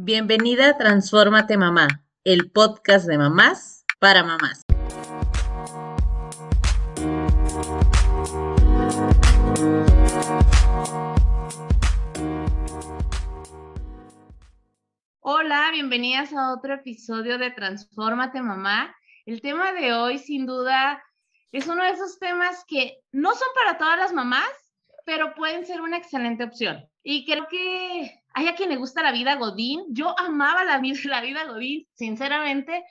Bienvenida a Transfórmate Mamá, el podcast de mamás para mamás. Hola, bienvenidas a otro episodio de Transfórmate Mamá. El tema de hoy, sin duda, es uno de esos temas que no son para todas las mamás, pero pueden ser una excelente opción. Y creo que hay a quien le gusta la vida Godín. Yo amaba la, la vida Godín, sinceramente.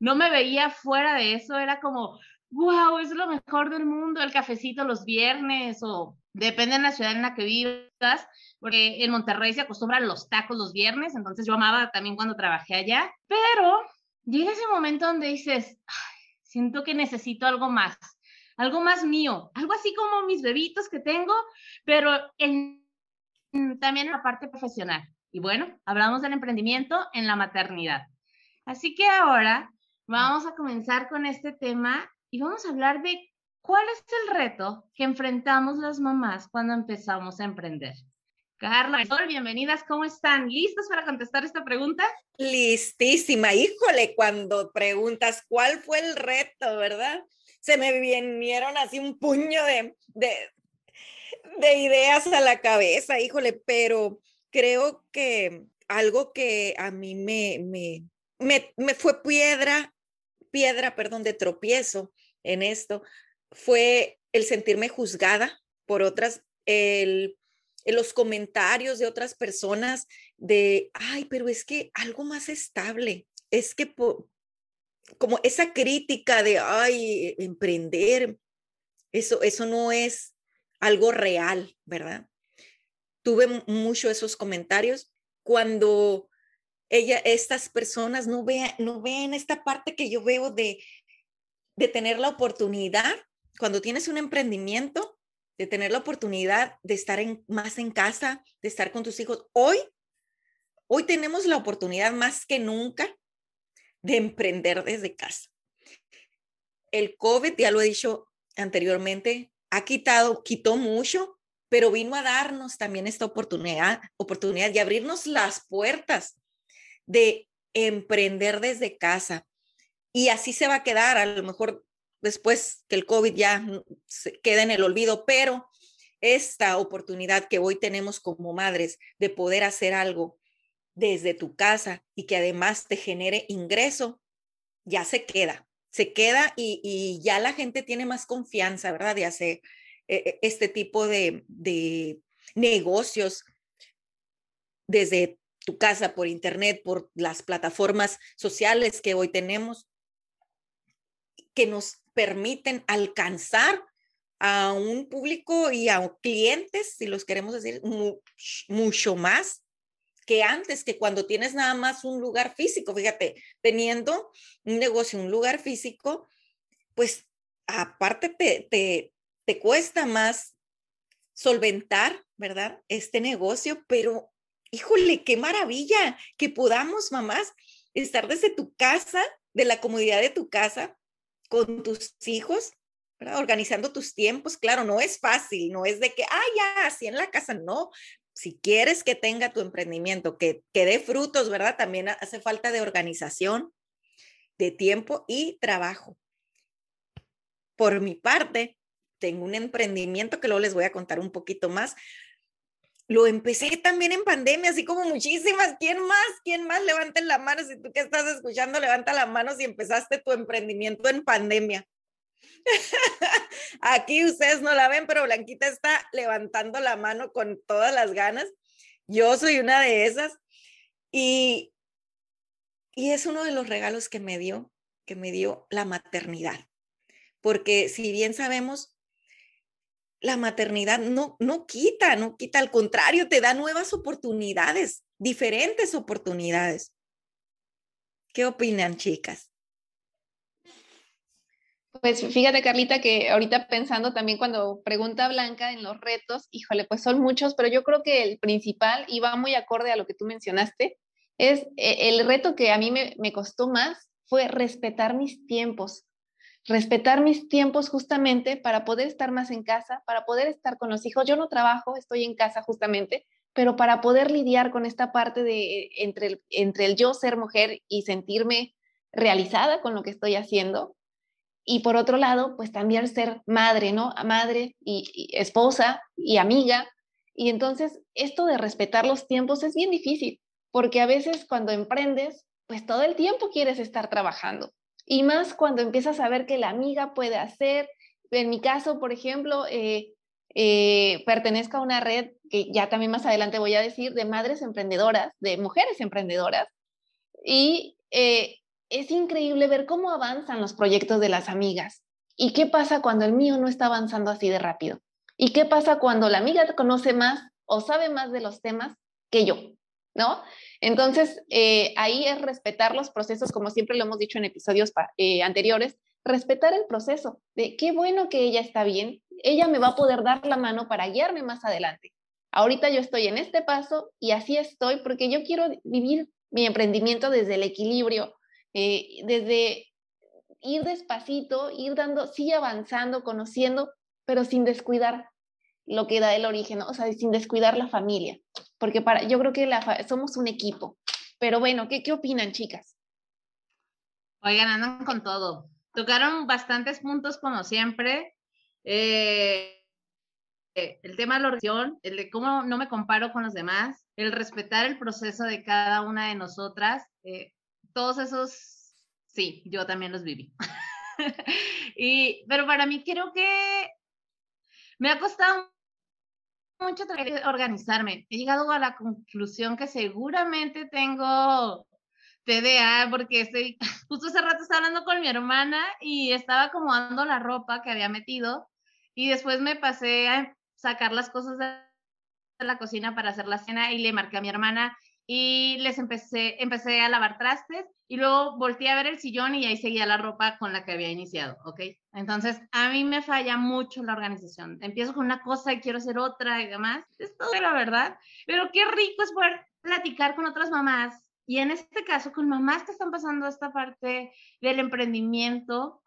No me veía fuera de eso. Era como, wow, es lo mejor del mundo, el cafecito los viernes o depende de la ciudad en la que vivas, porque en Monterrey se acostumbran los tacos los viernes, entonces yo amaba también cuando trabajé allá, pero llega ese momento donde dices, siento que necesito algo más, algo más mío, algo así como mis bebitos que tengo, pero en también en la parte profesional. Y bueno, hablamos del emprendimiento en la maternidad. Así que ahora vamos a comenzar con este tema y vamos a hablar de cuál es el reto que enfrentamos las mamás cuando empezamos a emprender. Carla, bienvenidas, ¿cómo están? ¿Listas para contestar esta pregunta? Listísima, híjole, cuando preguntas cuál fue el reto, ¿verdad? Se me vinieron así un puño de, de, de ideas a la cabeza, híjole, pero creo que algo que a mí me, me, me, fue piedra, piedra, perdón, de tropiezo en esto, fue el sentirme juzgada por otras, el, los comentarios de otras personas de, ay, pero es que algo más estable, es que como esa crítica de, ay, emprender, eso, eso no es algo real, ¿verdad? Tuve mucho esos comentarios cuando ella, estas personas no vean, no vean esta parte que yo veo de, de tener la oportunidad, cuando tienes un emprendimiento, de tener la oportunidad de estar en, más en casa, de estar con tus hijos. Hoy, hoy tenemos la oportunidad más que nunca de emprender desde casa. El COVID, ya lo he dicho anteriormente, ha quitado, quitó mucho, pero vino a darnos también esta oportunidad, oportunidad de abrirnos las puertas de emprender desde casa. Y así se va a quedar, a lo mejor después que el COVID ya se quede en el olvido, pero esta oportunidad que hoy tenemos como madres de poder hacer algo desde tu casa y que además te genere ingreso, ya se queda se queda y, ya la gente tiene más confianza, ¿verdad? De hacer eh, eh, este tipo de, de negocios desde tu casa, por internet, por las plataformas sociales que hoy tenemos, que nos permiten alcanzar a un público y a clientes, si los queremos decir, mucho más que antes, que cuando tienes nada más un lugar físico, fíjate, teniendo un negocio, un lugar físico, pues aparte te, te, cuesta más solventar, ¿verdad? Este negocio, pero híjole, qué maravilla que podamos, mamás, estar desde tu casa, de la comodidad de tu casa, con tus hijos, organizando tus tiempos. Claro, no es fácil, no es de que, ah, ya, así en la casa, no, si quieres que tenga tu emprendimiento, que, que dé frutos, ¿verdad? También hace falta de organización, de tiempo y trabajo. Por mi parte, tengo un emprendimiento que luego les voy a contar un poquito más. Lo empecé también en pandemia, así como muchísimas. ¿Quién más? ¿Quién más? Levanten la mano. Si tú que estás escuchando, levanta la mano si empezaste tu emprendimiento en pandemia. Aquí ustedes no la ven, pero Blanquita está levantando la mano con todas las ganas. Yo soy una de esas. Y, y es uno de los regalos que me dio, que me dio la maternidad. Porque si bien sabemos, la maternidad no, no quita, no quita, al contrario, te da nuevas oportunidades, diferentes oportunidades. ¿Qué opinan, chicas? Pues fíjate, Carlita, que ahorita pensando también cuando pregunta Blanca en los retos, híjole, pues son muchos, pero yo creo que el principal, y va muy acorde a lo que tú mencionaste, es eh, el reto que a mí me, costó más fue respetar mis tiempos, respetar mis tiempos justamente para poder estar más en casa, para poder estar con los hijos. Yo no trabajo, estoy en casa justamente, pero para poder lidiar con esta parte de entre el, entre el yo ser mujer y sentirme realizada con lo que estoy haciendo, y por otro lado, pues también ser madre, ¿no? Madre y, esposa y amiga. Y entonces esto de respetar los tiempos es bien difícil, porque a veces cuando emprendes, pues todo el tiempo quieres estar trabajando. Y más cuando empiezas a ver que la amiga puede hacer. En mi caso, por ejemplo, eh, eh, pertenezco a una red que ya también más adelante voy a decir, de madres emprendedoras, de mujeres emprendedoras. Y eh, es increíble ver cómo avanzan los proyectos de las amigas. ¿Y qué pasa cuando el mío no está avanzando así de rápido? ¿Y qué pasa cuando la amiga conoce más o sabe más de los temas que yo? ¿No? Entonces, eh, ahí es respetar los procesos, como siempre lo hemos dicho en episodios eh, anteriores, respetar el proceso de qué bueno que ella está bien, ella me va a poder dar la mano para guiarme más adelante. Ahorita yo estoy en este paso y así estoy porque yo quiero vivir mi emprendimiento desde el equilibrio, eh, desde ir despacito, ir dando, sí avanzando, conociendo, pero sin descuidar lo que da el origen, o sea, sin descuidar la familia, porque para, yo creo que la, somos un equipo. Pero bueno, ¿qué, ¿qué opinan, chicas? Oigan, andan con todo. Tocaron bastantes puntos como siempre. Eh, el tema de la oración, el de cómo no me comparo con los demás, el respetar el proceso de cada una de nosotras. Eh, todos esos, sí, yo también los viví. y, pero para mí creo que me ha costado mucho organizarme. He llegado a la conclusión que seguramente tengo TDA porque estoy, justo hace rato estaba hablando con mi hermana y estaba acomodando la ropa que había metido y después me pasé a sacar las cosas de la cocina para hacer la cena y le marqué a mi hermana y les empecé, empecé a lavar trastes y luego volteé a ver el sillón y ahí seguía la ropa con la que había iniciado, ¿ok? Entonces, a mí me falla mucho la organización. Empiezo con una cosa y quiero hacer otra y demás. Es todo la verdad. Pero qué rico es poder platicar con otras mamás y en este caso con mamás que están pasando esta parte del emprendimiento,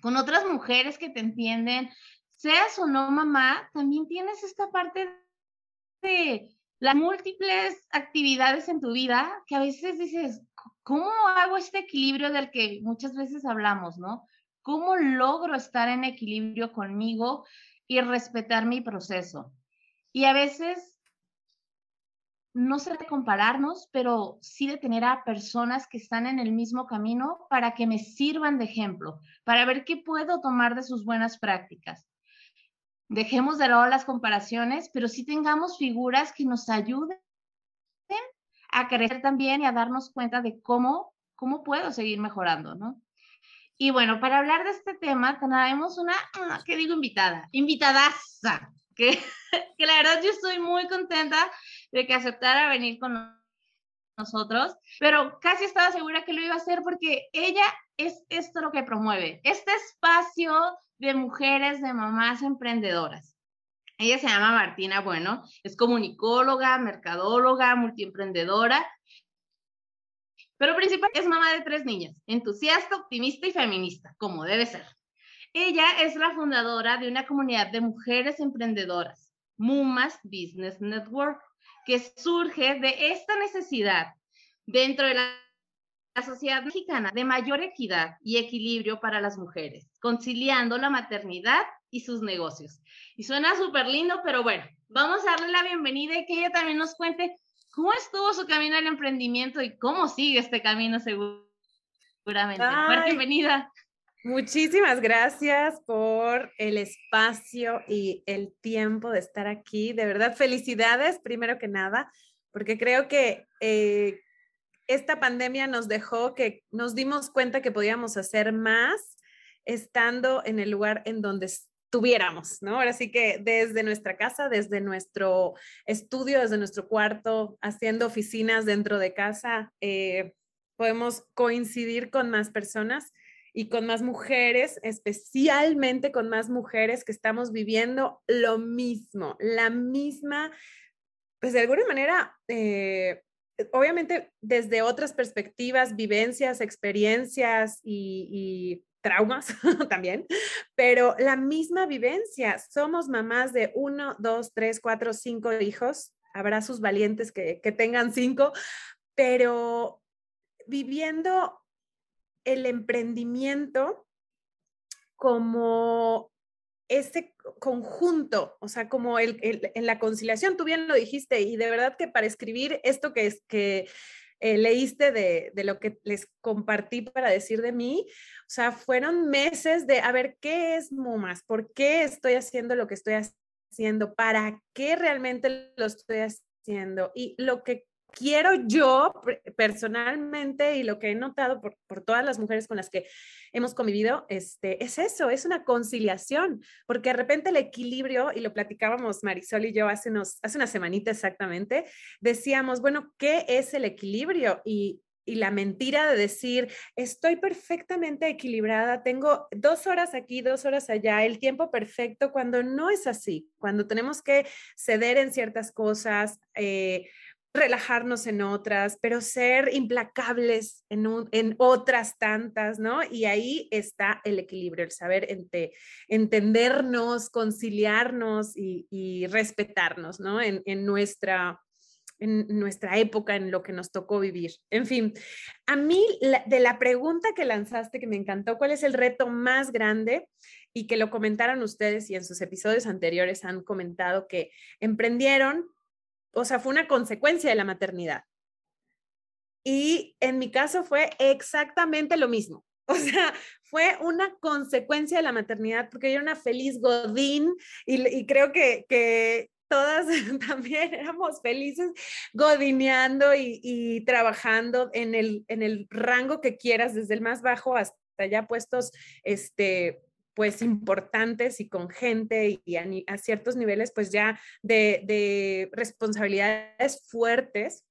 con otras mujeres que te entienden, seas o no mamá, también tienes esta parte de las múltiples actividades en tu vida que a veces dices, ¿cómo hago este equilibrio del que muchas veces hablamos, no? ¿Cómo logro estar en equilibrio conmigo y respetar mi proceso? Y a veces no sé de compararnos, pero sí de tener a personas que están en el mismo camino para que me sirvan de ejemplo, para ver qué puedo tomar de sus buenas prácticas dejemos de lado las comparaciones, pero sí tengamos figuras que nos ayuden a crecer también y a darnos cuenta de cómo, cómo puedo seguir mejorando, ¿no? Y bueno, para hablar de este tema, tenemos una, ¿qué digo? Invitada, invitadaza, que, que la verdad yo estoy muy contenta de que aceptara venir con nosotros, pero casi estaba segura que lo iba a hacer porque ella es esto lo que promueve, este espacio de mujeres, de mamás emprendedoras. Ella se llama Martina Bueno, es comunicóloga, mercadóloga, multiemprendedora, pero principalmente es mamá de tres niñas, entusiasta, optimista y feminista, como debe ser. Ella es la fundadora de una comunidad de mujeres emprendedoras, Mumas Business Network, que surge de esta necesidad dentro de la la sociedad mexicana de mayor equidad y equilibrio para las mujeres, conciliando la maternidad y sus negocios. Y suena súper lindo, pero bueno, vamos a darle la bienvenida y que ella también nos cuente cómo estuvo su camino al emprendimiento y cómo sigue este camino seguramente. bienvenida. Muchísimas gracias por el espacio y el tiempo de estar aquí. De verdad, felicidades, primero que nada, porque creo que eh, esta pandemia nos dejó que nos dimos cuenta que podíamos hacer más estando en el lugar en donde estuviéramos, ¿no? Ahora sí que desde nuestra casa, desde nuestro estudio, desde nuestro cuarto, haciendo oficinas dentro de casa, eh, podemos coincidir con más personas y con más mujeres, especialmente con más mujeres que estamos viviendo lo mismo, la misma, pues de alguna manera, eh, obviamente desde otras perspectivas, vivencias, experiencias y, traumas también, pero la misma vivencia. Somos mamás de uno, dos, tres, cuatro, cinco hijos habrá sus valientes que, que tengan cinco, pero viviendo el emprendimiento como ese conjunto, o sea, como el, en la conciliación, tú bien lo dijiste, y de verdad que para escribir esto que es que eh, leíste de, de, lo que les compartí para decir de mí, o sea, fueron meses de, a ver, ¿qué es MUMAS? ¿Por qué estoy haciendo lo que estoy haciendo? ¿Para qué realmente lo estoy haciendo? Y lo que quiero yo personalmente y lo que he notado por, todas las mujeres con las que hemos convivido, este, es eso, es una conciliación, porque de repente el equilibrio, y lo platicábamos Marisol y yo hace, unos, hace una semanita exactamente, decíamos, bueno, ¿qué es el equilibrio? Y, y la mentira de decir, estoy perfectamente equilibrada, tengo dos horas aquí, dos horas allá, el tiempo perfecto, cuando no es así, cuando tenemos que ceder en ciertas cosas, eh, relajarnos en otras, pero ser implacables en, en, otras tantas, ¿no? Y ahí está el equilibrio, el saber entre, entendernos, conciliarnos y, respetarnos, ¿no? En, en, nuestra en nuestra época, en lo que nos tocó vivir. En fin, a mí de la pregunta que lanzaste que me encantó, ¿cuál es el reto más grande? Y que lo comentaron ustedes y en sus episodios anteriores han comentado que emprendieron o sea, fue una consecuencia de la maternidad. Y en mi caso fue exactamente lo mismo. O sea, fue una consecuencia de la maternidad porque yo era una feliz godín y, creo que, que, todas también éramos felices godineando y, trabajando en el, en el rango que quieras, desde el más bajo hasta ya puestos este, pues importantes y con gente y a, ciertos niveles pues ya de, responsabilidades fuertes.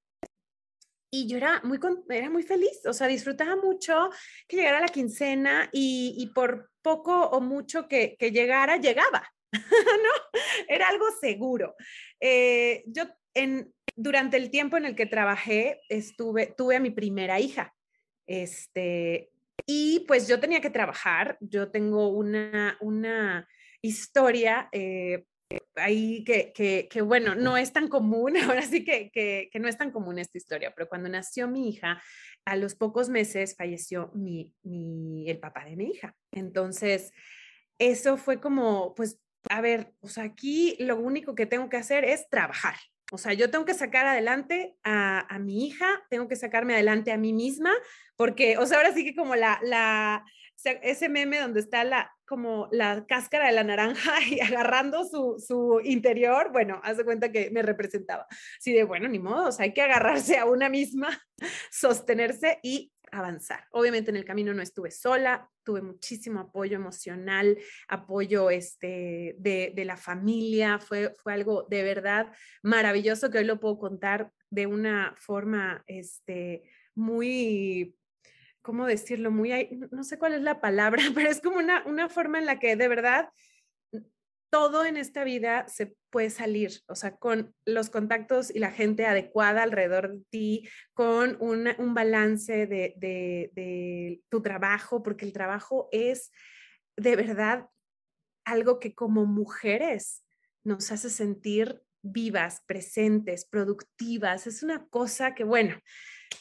Y yo era muy, era muy feliz, o sea, disfrutaba mucho que llegara la quincena y, por poco o mucho que, llegara, llegaba, ¿no? Era algo seguro. Eh, yo en, durante el tiempo en el que trabajé, estuve, tuve a mi primera hija. Este, y pues yo tenía que trabajar, yo tengo una, una historia eh, ahí que, que, que, bueno, no es tan común, ahora sí que, que, no es tan común esta historia, pero cuando nació mi hija, a los pocos meses falleció mi, mi, el papá de mi hija. Entonces, eso fue como, pues, a ver, o sea, aquí lo único que tengo que hacer es trabajar, o sea, yo tengo que sacar adelante a, mi hija, tengo que sacarme adelante a mí misma, porque, o sea, ahora sí que como la, la, ese meme donde está la, como la cáscara de la naranja y agarrando su, su interior, bueno, haz de cuenta que me representaba. Así de, bueno, ni modo, o sea, hay que agarrarse a una misma, sostenerse y avanzar. Obviamente en el camino no estuve sola, tuve muchísimo apoyo emocional, apoyo este, de, la familia, fue, fue algo de verdad maravilloso que hoy lo puedo contar de una forma este, muy, ¿cómo decirlo? Muy, no sé cuál es la palabra, pero es como una, una forma en la que de verdad todo en esta vida se puede salir, o sea, con los contactos y la gente adecuada alrededor de ti, con un balance de, tu trabajo, porque el trabajo es de verdad algo que como mujeres nos hace sentir vivas, presentes, productivas. Es una cosa que, bueno,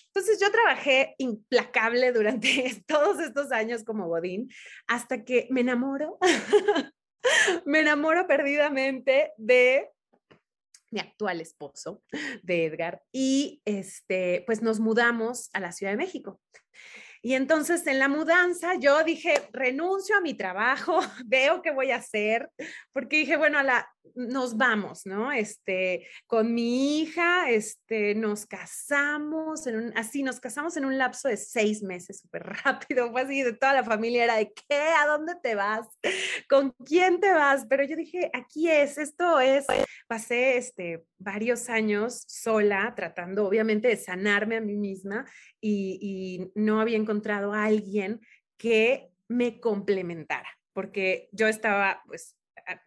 entonces yo trabajé implacable durante todos estos años como Bodín hasta que me enamoro me enamoro perdidamente de mi actual esposo, de Edgar, y este, pues nos mudamos a la Ciudad de México. Y entonces en la mudanza yo dije, renuncio a mi trabajo, veo qué voy a hacer, porque dije, bueno, a la, nos vamos, ¿no? Este, con mi hija, este, nos casamos, en un, así, nos casamos en un lapso de seis meses, súper rápido, fue así, de toda la familia era de, ¿qué? ¿A dónde te vas? ¿Con quién te vas? Pero yo dije, aquí es, esto es, pasé, este, varios años sola, tratando obviamente de sanarme a mí misma y, no había encontrado a alguien que me complementara, porque yo estaba pues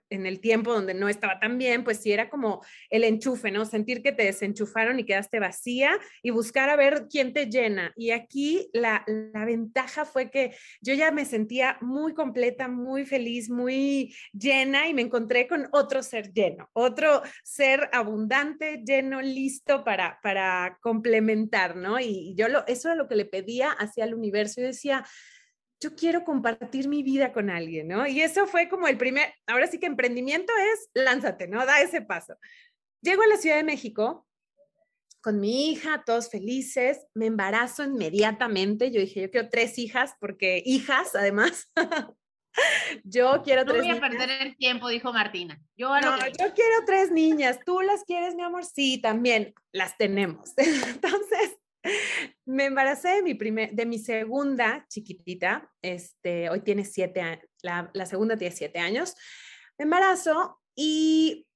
en el tiempo donde no estaba tan bien, pues sí era como el enchufe, ¿no? Sentir que te desenchufaron y quedaste vacía y buscar a ver quién te llena. Y aquí la, la ventaja fue que yo ya me sentía muy completa, muy feliz, muy llena y me encontré con otro ser lleno, otro ser abundante, lleno, listo para, para complementar, ¿no? Y, yo lo, eso era lo que le pedía hacia el universo. Yo decía, yo quiero compartir mi vida con alguien, ¿no? Y eso fue como el primer, ahora sí que emprendimiento es, lánzate, ¿no? Da ese paso. Llego a la Ciudad de México con mi hija, todos felices, me embarazo inmediatamente, yo dije, yo quiero tres hijas, porque hijas, además. yo quiero tres. No voy a perder el tiempo, dijo Martina. Yo, no, yo quiero tres niñas. ¿Tú las quieres, mi amor? Sí, también las tenemos. Entonces, me embaracé de mi, primer, de mi segunda chiquitita, este, hoy tiene siete la, la, segunda tiene siete años, me embarazo y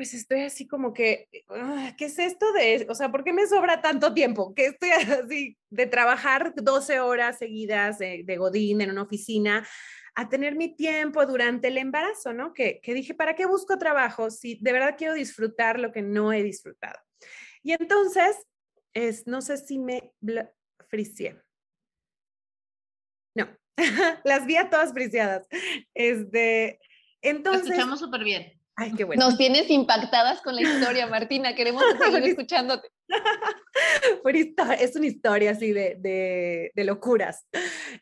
pues estoy así como que, ah, ¿qué es esto de, o sea, ¿por qué me sobra tanto tiempo? Que estoy así de trabajar 12 horas seguidas de, de Godín en una oficina a tener mi tiempo durante el embarazo, ¿no? Que, que dije, ¿para qué busco trabajo si de verdad quiero disfrutar lo que no he disfrutado? Y entonces es, no sé si me fricié. No, las vi a todas friciadas. Este, entonces. escuchamos súper bien. Ay, qué bueno. Nos tienes impactadas con la historia, Martina. Queremos seguir escuchándote. es una historia así de, de, locuras.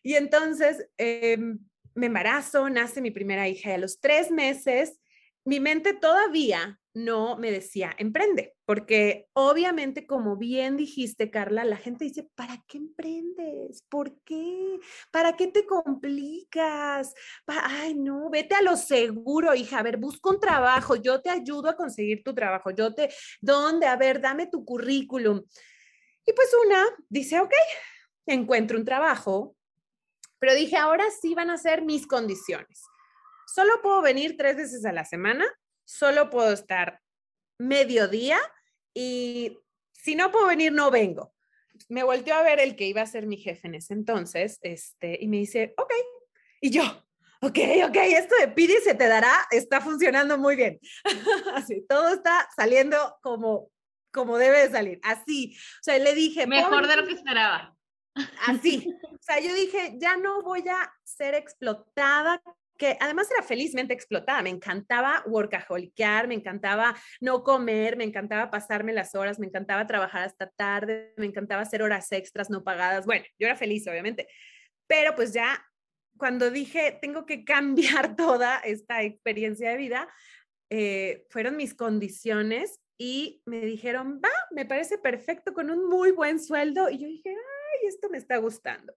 Y entonces em, me embarazo, nace mi primera hija y a los tres meses mi mente todavía no me decía, emprende, porque obviamente, como bien dijiste, Carla, la gente dice, ¿para qué emprendes? ¿Por qué? ¿Para qué te complicas? Ay, no, vete a lo seguro, hija, a ver, busca un trabajo, yo te ayudo a conseguir tu trabajo, yo te, ¿dónde? A ver, dame tu currículum. Y pues una dice, ok, encuentro un trabajo, pero dije, ahora sí van a ser mis condiciones. Solo puedo venir tres veces a la semana solo puedo estar mediodía y si no puedo venir, no vengo. Me volteó a ver el que iba a ser mi jefe en ese entonces, este, y me dice, ok. Y yo, ok, ok, esto de pide se te dará está funcionando muy bien. Así, todo está saliendo como, como debe de salir. Así, o sea, le dije. Mejor de lo que esperaba. Así, o sea, yo dije, ya no voy a ser explotada que además era felizmente explotada. Me encantaba workaholicar, me encantaba no comer, me encantaba pasarme las horas, me encantaba trabajar hasta tarde, me encantaba hacer horas extras no pagadas. Bueno, yo era feliz, obviamente, pero pues ya cuando dije, tengo que cambiar toda esta experiencia de vida, eh, fueron mis condiciones y me dijeron, va, me parece perfecto con un muy buen sueldo. Y yo dije, ay, esto me está gustando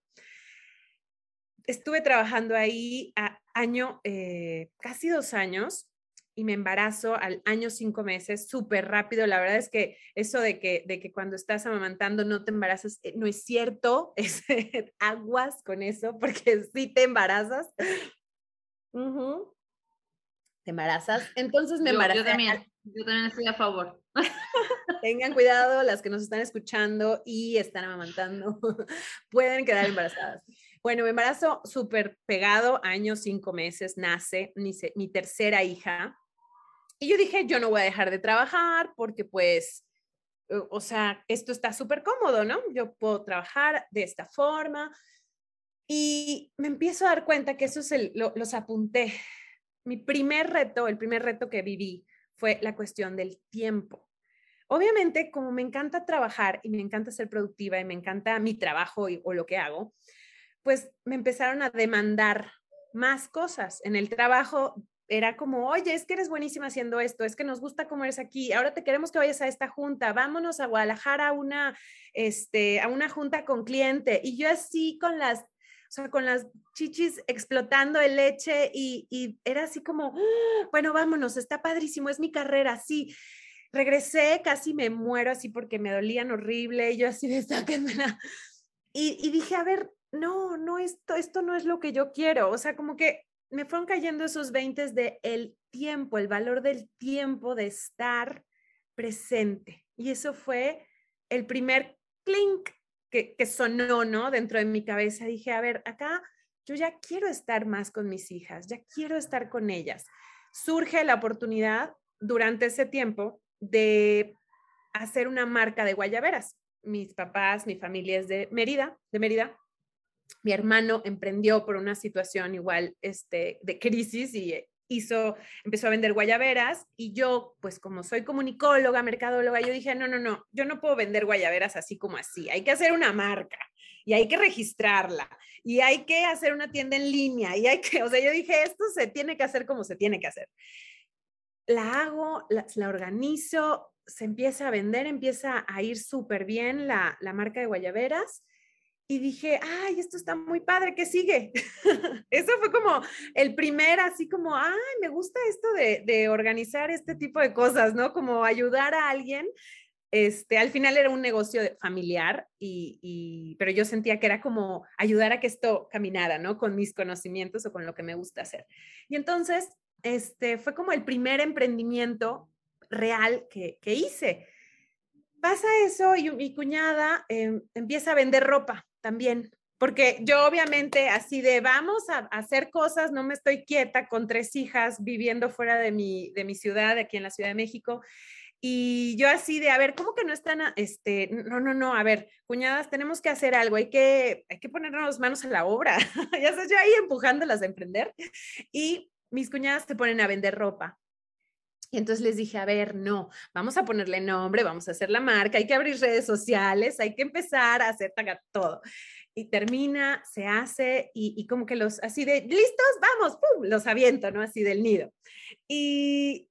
estuve trabajando ahí a año, eh, casi dos años, y me embarazo al año cinco meses, súper rápido. La verdad es que eso de que, de que cuando estás amamantando no te embarazas, eh, no es cierto, es aguas con eso, porque sí te embarazas. Te embarazas. Entonces me embarazé. Yo también, yo también estoy a favor. Tengan cuidado las que nos están escuchando y están amamantando, pueden quedar embarazadas. Bueno, me embarazo súper pegado, años, cinco meses, nace mi, mi tercera hija. Y yo dije, yo no voy a dejar de trabajar porque pues, o sea, esto está súper cómodo, ¿no? Yo puedo trabajar de esta forma. Y me empiezo a dar cuenta que eso se lo, los apunté. Mi primer reto, el primer reto que viví fue la cuestión del tiempo. Obviamente, como me encanta trabajar y me encanta ser productiva y me encanta mi trabajo o lo que hago, pues me empezaron a demandar más cosas. En el trabajo era como, oye, es que eres buenísima haciendo esto, es que nos gusta cómo eres aquí, ahora te queremos que vayas a esta junta, vámonos a Guadalajara a una, este, a una junta con cliente. Y yo así con las, o sea, con las chichis explotando de leche y, y era así como, ¡Ah! bueno, vámonos, está padrísimo, es mi carrera, sí. Regresé, casi me muero así porque me dolían horrible, y yo así de sáquenmela. Y, y dije, a ver, no, no, esto, esto no es lo que yo quiero. O sea, como que me fueron cayendo esos 20 de el tiempo, el valor del tiempo de estar presente. Y eso fue el primer clink que, que sonó, ¿no? Dentro de mi cabeza. Dije, a ver, acá yo ya quiero estar más con mis hijas, ya quiero estar con ellas. Surge la oportunidad durante ese tiempo de hacer una marca de guayaberas. Mis papás, mi familia es de Mérida, de Mérida. Mi hermano emprendió por una situación igual este, de crisis y hizo, empezó a vender guayaberas y yo, pues como soy comunicóloga, mercadóloga, yo dije, no, no, no, yo no puedo vender guayaberas así como así, hay que hacer una marca y hay que registrarla y hay que hacer una tienda en línea y hay que, o sea, yo dije, esto se tiene que hacer como se tiene que hacer. La hago, la, organizo, se empieza a vender, empieza a ir súper bien la, la marca de guayaberas y dije, ay, esto está muy padre, ¿qué sigue? Eso fue como el primer, así como, ay, me gusta esto de, de, organizar este tipo de cosas, ¿no? Como ayudar a alguien. Este, al final era un negocio familiar, y, y, pero yo sentía que era como ayudar a que esto caminara, ¿no? Con mis conocimientos o con lo que me gusta hacer. Y entonces, este, fue como el primer emprendimiento real que, que hice. Pasa eso y mi cuñada eh, empieza a vender ropa también, porque yo obviamente así de vamos a, hacer cosas, no me estoy quieta con tres hijas viviendo fuera de mi, de mi ciudad, aquí en la Ciudad de México. Y yo así de, a ver, ¿cómo que no están, este, no, no, no, a ver, cuñadas, tenemos que hacer algo, hay que, hay que ponernos manos a la obra. ya estás yo ahí empujándolas a emprender. Y mis cuñadas se ponen a vender ropa. Y entonces les dije, a ver, no, vamos a ponerle nombre, vamos a hacer la marca, hay que abrir redes sociales, hay que empezar a hacer todo. Y termina, se hace y, como que los, así de, listos, vamos, ¡pum! los aviento, ¿no? Así del nido. Y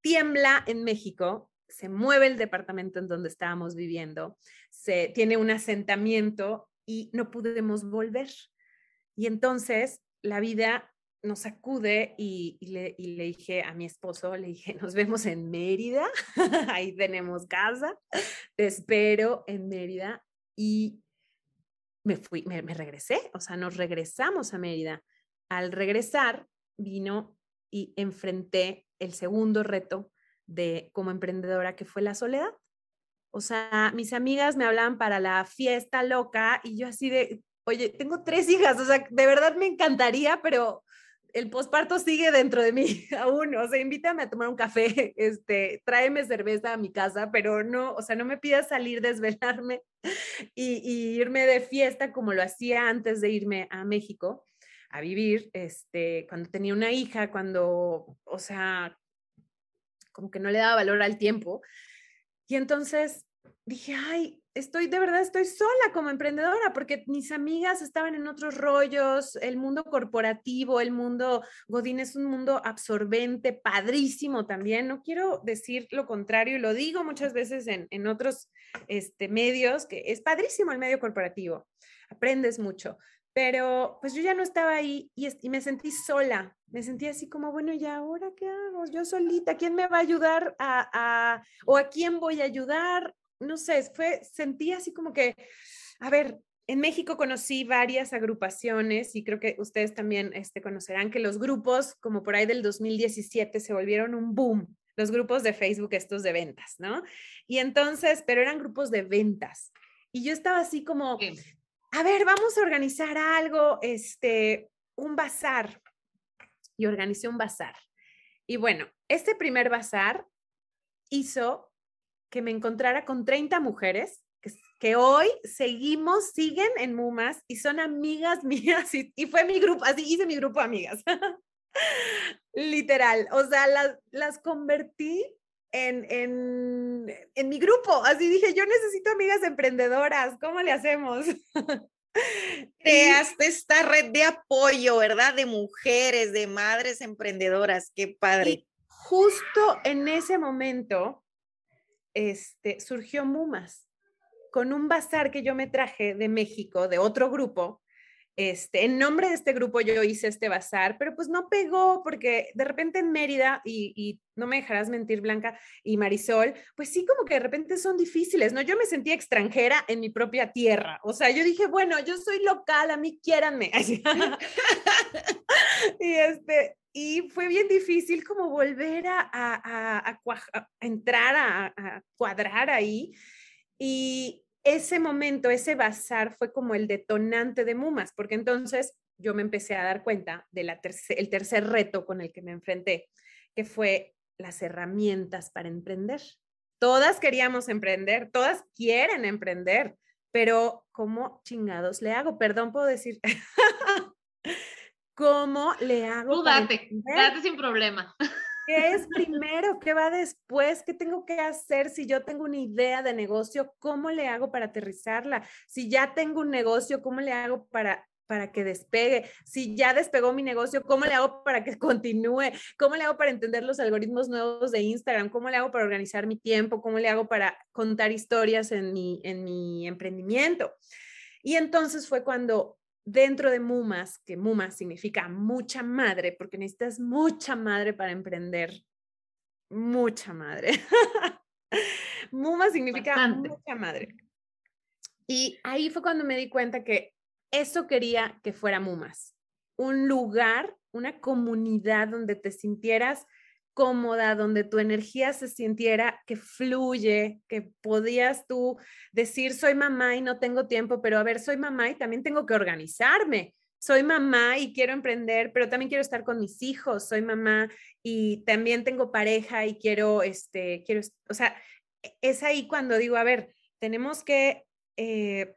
tiembla en México, se mueve el departamento en donde estábamos viviendo, se tiene un asentamiento y no pudimos volver. Y entonces la vida nos sacude y, le, dije a mi esposo, le dije, nos vemos en Mérida, ahí tenemos casa, te espero en Mérida y me fui, me regresé, o sea, nos regresamos a Mérida. Al regresar, vino y enfrenté el segundo reto de como emprendedora que fue la soledad. O sea, mis amigas me hablaban para la fiesta loca y yo así de, oye, tengo tres hijas, o sea, de verdad me encantaría, pero el posparto sigue dentro de mí aún, o sea, invítame a tomar un café, este, tráeme cerveza a mi casa, pero no, o sea, no me pidas salir, desvelarme y, irme de fiesta como lo hacía antes de irme a México a vivir, este, cuando tenía una hija, cuando, o sea, como que no le daba valor al tiempo. Y entonces dije, ay, estoy, de verdad, estoy sola como emprendedora porque mis amigas estaban en otros rollos, el mundo corporativo, el mundo Godín es un mundo absorbente, padrísimo también. No quiero decir lo contrario y lo digo muchas veces en, en otros este, medios, que es padrísimo el medio corporativo, aprendes mucho. Pero pues yo ya no estaba ahí y, me sentí sola, me sentí así como, bueno, ¿y ahora qué hago? Yo solita, ¿quién me va a ayudar a, a, o a quién voy a ayudar? No sé, fue, sentí así como que, a ver, en México conocí varias agrupaciones y creo que ustedes también este, conocerán que los grupos, como por ahí del 2017, se volvieron un boom, los grupos de Facebook estos de ventas, ¿no? Y entonces, pero eran grupos de ventas. Y yo estaba así como, a ver, vamos a organizar algo, este, un bazar. Y organicé un bazar. Y bueno, este primer bazar hizo que me encontrara con 30 mujeres que, hoy seguimos, siguen en Mumas y son amigas mías y, fue mi grupo, así hice mi grupo de amigas. Literal, o sea, las, las convertí en, en, en, mi grupo. Así dije, yo necesito amigas emprendedoras, ¿cómo le hacemos? Creaste esta red de apoyo, ¿verdad? De mujeres, de madres emprendedoras, qué padre. Y justo en ese momento, este, surgió Mumas con un bazar que yo me traje de México, de otro grupo. Este, en nombre de este grupo yo hice este bazar, pero pues no pegó porque de repente en Mérida, y, no me dejarás mentir Blanca y Marisol, pues sí como que de repente son difíciles, ¿no? Yo me sentía extranjera en mi propia tierra, o sea, yo dije, bueno, yo soy local, a mí quiéranme. y este, y fue bien difícil como volver a, a entrar, a, cuadrar ahí. Y ese momento, ese bazar fue como el detonante de Mumas, porque entonces yo me empecé a dar cuenta del el tercer reto con el que me enfrenté, que fue las herramientas para emprender. Todas queríamos emprender, todas quieren emprender, pero ¿cómo chingados le hago? Perdón, puedo decir. ¿Cómo le hago? Tú date, date sin problema. ¿Qué es primero? ¿Qué va después? ¿Qué tengo que hacer si yo tengo una idea de negocio? ¿Cómo le hago para aterrizarla? Si ya tengo un negocio, ¿cómo le hago para para que despegue? Si ya despegó mi negocio, ¿cómo le hago para que continúe? ¿Cómo le hago para entender los algoritmos nuevos de Instagram? ¿Cómo le hago para organizar mi tiempo? ¿Cómo le hago para contar historias en mi, en mi emprendimiento? Y entonces fue cuando dentro de Mumas, que Mumas significa mucha madre, porque necesitas mucha madre para emprender. Mucha madre. Mumas significa mucha madre. Y ahí fue cuando me di cuenta que eso quería que fuera Mumas. Un lugar, una comunidad donde te sintieras cómoda, donde tu energía se sintiera que fluye, que podías tú decir, soy mamá y no tengo tiempo, pero a ver, soy mamá y también tengo que organizarme. Soy mamá y quiero emprender, pero también quiero estar con mis hijos. Soy mamá y también tengo pareja y quiero, este, quiero, o sea, e, es ahí cuando digo, a ver, tenemos que eh,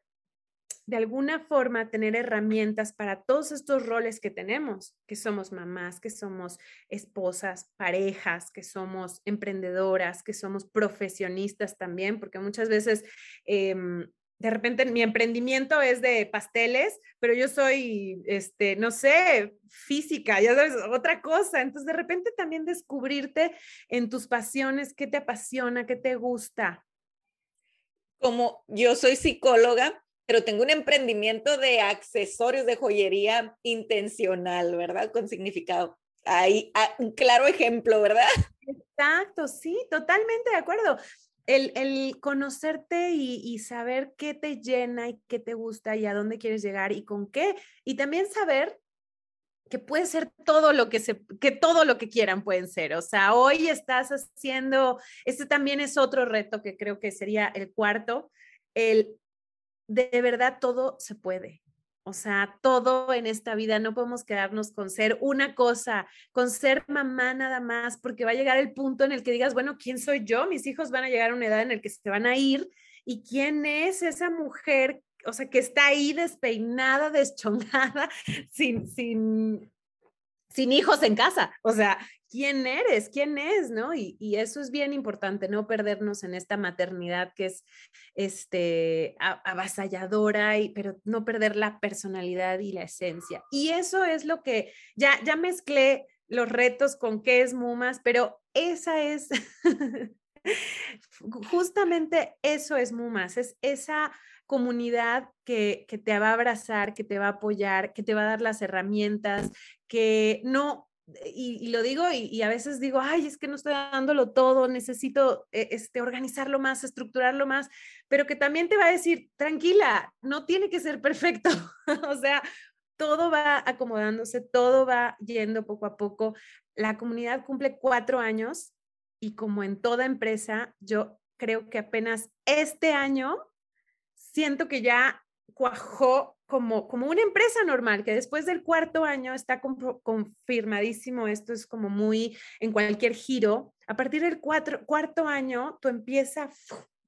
de alguna forma tener herramientas para todos estos roles que tenemos, que somos mamás, que somos esposas, parejas, que somos emprendedoras, que somos profesionistas también, porque muchas veces... Em, de repente mi emprendimiento es de pasteles, pero yo soy, este, no sé, física, ya sabes, otra cosa. Entonces, de repente también descubrirte en tus pasiones, qué te apasiona, qué te gusta. Como yo soy psicóloga, pero tengo un emprendimiento de accesorios de joyería intencional, ¿verdad? Con significado. Ahí, ah, un claro ejemplo, ¿verdad? Exacto, sí, totalmente de acuerdo. El, el conocerte y, y, saber qué te llena y qué te gusta y a dónde quieres llegar y con qué. Y también saber que puede ser todo lo que se, que todo lo que quieran pueden ser. O sea, hoy estás haciendo, este también es otro reto que creo que sería el cuarto, el de verdad todo se puede. O sea, todo en esta vida, no podemos quedarnos con ser una cosa, con ser mamá nada más, porque va a llegar el punto en el que digas, bueno, ¿quién soy yo? Mis hijos van a llegar a una edad en la que se van a ir y quién es esa mujer, o sea, que está ahí despeinada, deschongada, sin, sin, sin hijos en casa. O sea, quién eres, quién es, ¿no? Y, eso es bien importante, no perdernos en esta maternidad que es este, avasalladora, y, pero no perder la personalidad y la esencia. Y eso es lo que ya, ya mezclé los retos con qué es Mumas, pero esa es, justamente eso es Mumas, es esa comunidad que, que te va a abrazar, que te va a apoyar, que te va a dar las herramientas, que no, y, lo digo y, a veces digo, ay, es que no estoy dándolo todo, necesito eh, este, organizarlo más, estructurarlo más, pero que también te va a decir, tranquila, no tiene que ser perfecto, o sea, todo va acomodándose, todo va yendo poco a poco. La comunidad cumple cuatro años y como en toda empresa, yo creo que apenas este año siento que ya cuajó como, como una empresa normal, que después del cuarto año está confirmadísimo, esto es como muy en cualquier giro, a partir del cuatro, cuarto año, tú empieza,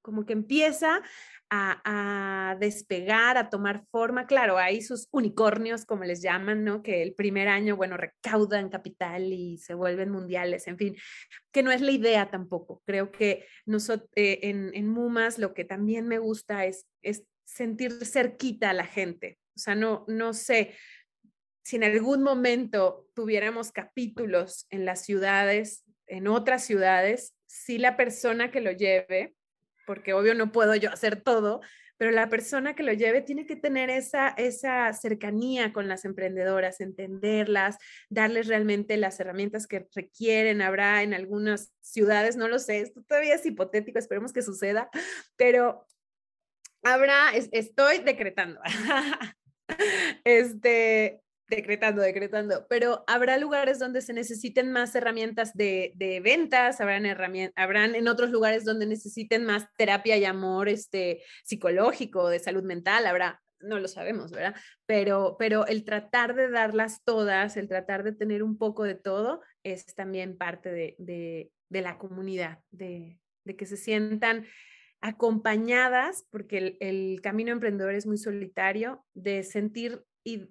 como que empieza a, a, despegar, a tomar forma. Claro, hay sus unicornios, como les llaman, ¿no? Que el primer año, bueno, recaudan capital y se vuelven mundiales, en fin, que no es la idea tampoco. Creo que nosotros, eh, en, en Mumas lo que también me gusta es, es sentir cerquita a la gente. O sea, no, no sé si en algún momento tuviéramos capítulos en las ciudades, en otras ciudades, si la persona que lo lleve, porque obvio no puedo yo hacer todo, pero la persona que lo lleve tiene que tener esa, esa cercanía con las emprendedoras, entenderlas, darles realmente las herramientas que requieren. Habrá en algunas ciudades, no lo sé, esto todavía es hipotético, esperemos que suceda, pero habrá, estoy decretando, este, decretando, decretando, pero habrá lugares donde se necesiten más herramientas de, de ventas, habrán, herramientas, habrán en otros lugares donde necesiten más terapia y amor este, psicológico, de salud mental, habrá, no lo sabemos, ¿verdad? Pero, pero el tratar de darlas todas, el tratar de tener un poco de todo, es también parte de, de, de la comunidad, de, de que se sientan acompañadas, porque el, camino emprendedor es muy solitario, de sentir y,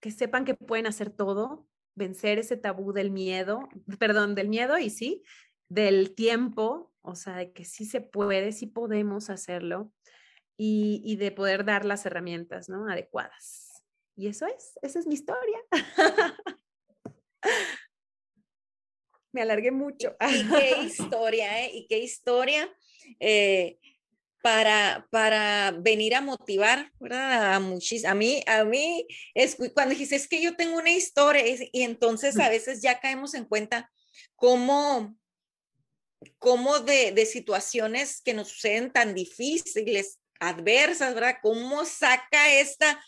que sepan que pueden hacer todo, vencer ese tabú del miedo, perdón, del miedo y sí, del tiempo, o sea, de que sí se puede, sí podemos hacerlo y, de poder dar las herramientas, ¿no? Adecuadas. Y eso es, esa es mi historia. Me alargué mucho. Qué historia, ¿eh? Y qué historia. Eh, para, para venir a motivar, ¿verdad? A, muchis, a mí, a mí, es, cuando dijiste, es que yo tengo una historia, y entonces a veces ya caemos en cuenta cómo, cómo de, de situaciones que nos suceden tan difíciles, adversas, ¿verdad? Cómo saca esta,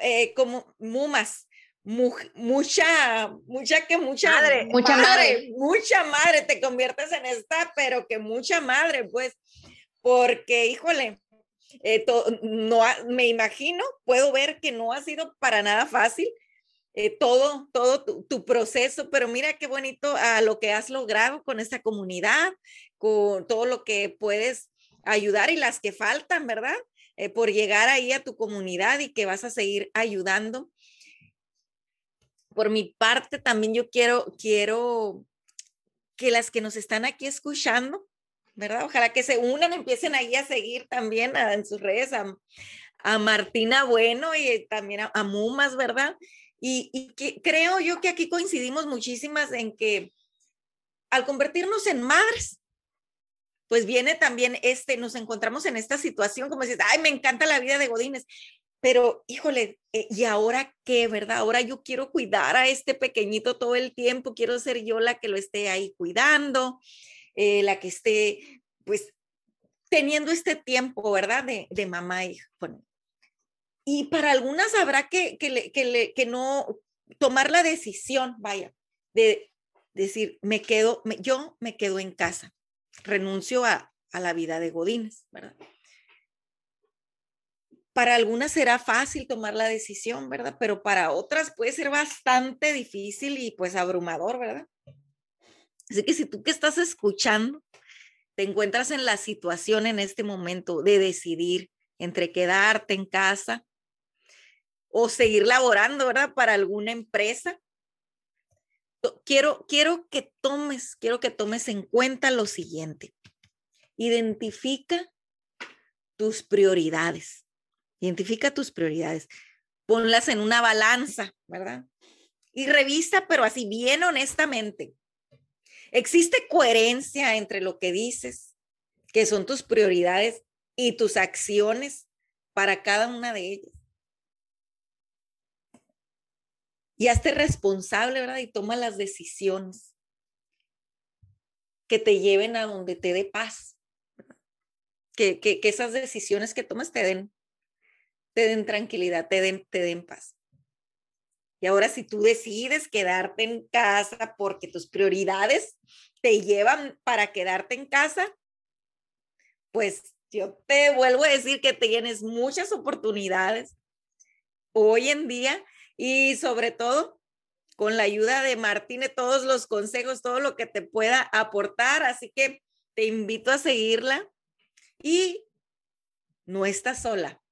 eh, como mumas, mucha, mucha que mucha madre, mucha madre, mucha madre, te conviertes en esta, pero que mucha madre, pues porque, híjole, eh, no me imagino, puedo ver que no ha sido para nada fácil eh, todo, todo tu, tu, proceso, pero mira qué bonito a lo que has logrado con esta comunidad, con todo lo que puedes ayudar y las que faltan, ¿verdad? Eh, por llegar ahí a tu comunidad y que vas a seguir ayudando. Por mi parte, también yo quiero, quiero que las que nos están aquí escuchando, ¿verdad? Ojalá que se unan, empiecen ahí a seguir también en sus redes a, a, Martina Bueno y también a, a Mumas, ¿verdad? Y, y que, creo yo que aquí coincidimos muchísimas en que al convertirnos en madres, pues viene también este, nos encontramos en esta situación, como dices, ay, me encanta la vida de Godines, pero híjole, eh, ¿y ahora qué, verdad? Ahora yo quiero cuidar a este pequeñito todo el tiempo, quiero ser yo la que lo esté ahí cuidando, eh, la que esté, pues, teniendo este tiempo, ¿verdad? De, de mamá y bueno. Y para algunas habrá que, que, le, que, no tomar la decisión, vaya, de decir, me quedo, yo me quedo en casa, renuncio a, a la vida de Godines, ¿verdad? Para algunas será fácil tomar la decisión, ¿verdad? Pero para otras puede ser bastante difícil y pues abrumador, ¿verdad? Así que si tú que estás escuchando, te encuentras en la situación en este momento de decidir entre quedarte en casa o seguir laborando, ¿verdad? Para alguna empresa. Quiero, quiero que tomes, quiero que tomes en cuenta lo siguiente. Identifica tus prioridades. Identifica tus prioridades. Ponlas en una balanza, ¿verdad? Y revisa, pero así bien honestamente. ¿Existe coherencia entre lo que dices, que son tus prioridades, y tus acciones para cada una de ellas? Y hazte responsable, ¿verdad? Y toma las decisiones que te lleven a donde te dé paz. Que, que, que, esas decisiones que tomas te den, te den tranquilidad, te den, te den paz. Y ahora si tú decides quedarte en casa porque tus prioridades te llevan para quedarte en casa, pues yo te vuelvo a decir que tienes muchas oportunidades hoy en día y sobre todo con la ayuda de Martínez, todos los consejos, todo lo que te pueda aportar. Así que te invito a seguirla y no estás sola.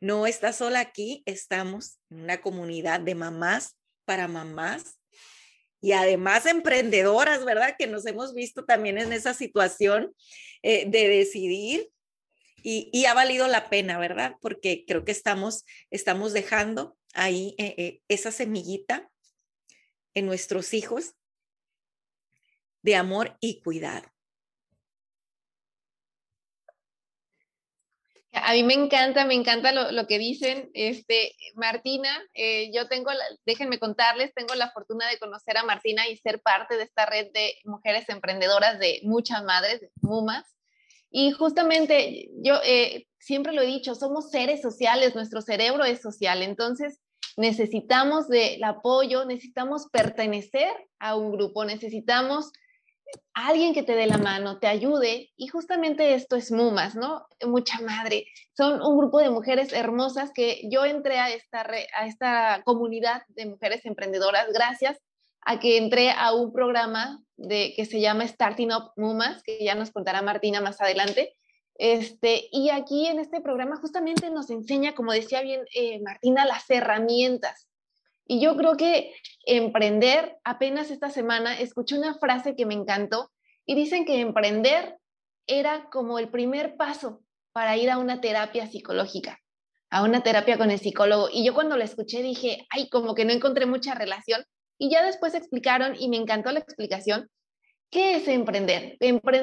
No estás sola aquí, estamos en una comunidad de mamás para mamás y además emprendedoras, ¿verdad? Que nos hemos visto también en esa situación eh, de decidir y, ha valido la pena, ¿verdad? Porque creo que estamos, estamos dejando ahí eh, eh, esa semillita en nuestros hijos de amor y cuidado. A mí me encanta, me encanta lo, que dicen. Este, Martina, eh, yo tengo, la, déjenme contarles, tengo la fortuna de conocer a Martina y ser parte de esta red de mujeres emprendedoras de muchas madres, de MUMAS. Y justamente yo eh, siempre lo he dicho, somos seres sociales, nuestro cerebro es social. Entonces, necesitamos del apoyo, necesitamos pertenecer a un grupo, necesitamos alguien que te dé la mano, te ayude. Y justamente esto es Mumas, ¿no? Mucha madre. Son un grupo de mujeres hermosas que yo entré a esta, a esta comunidad de mujeres emprendedoras gracias a que entré a un programa de, que se llama Starting Up Mumas, que ya nos contará Martina más adelante. Este, y aquí en este programa justamente nos enseña, como decía bien eh, Martina, las herramientas y yo creo que emprender, apenas esta semana escuché una frase que me encantó y dicen que emprender era como el primer paso para ir a una terapia psicológica, a una terapia con el psicólogo. Y yo cuando la escuché dije, ay, como que no encontré mucha relación. Y ya después explicaron y me encantó la explicación. ¿Qué es emprender?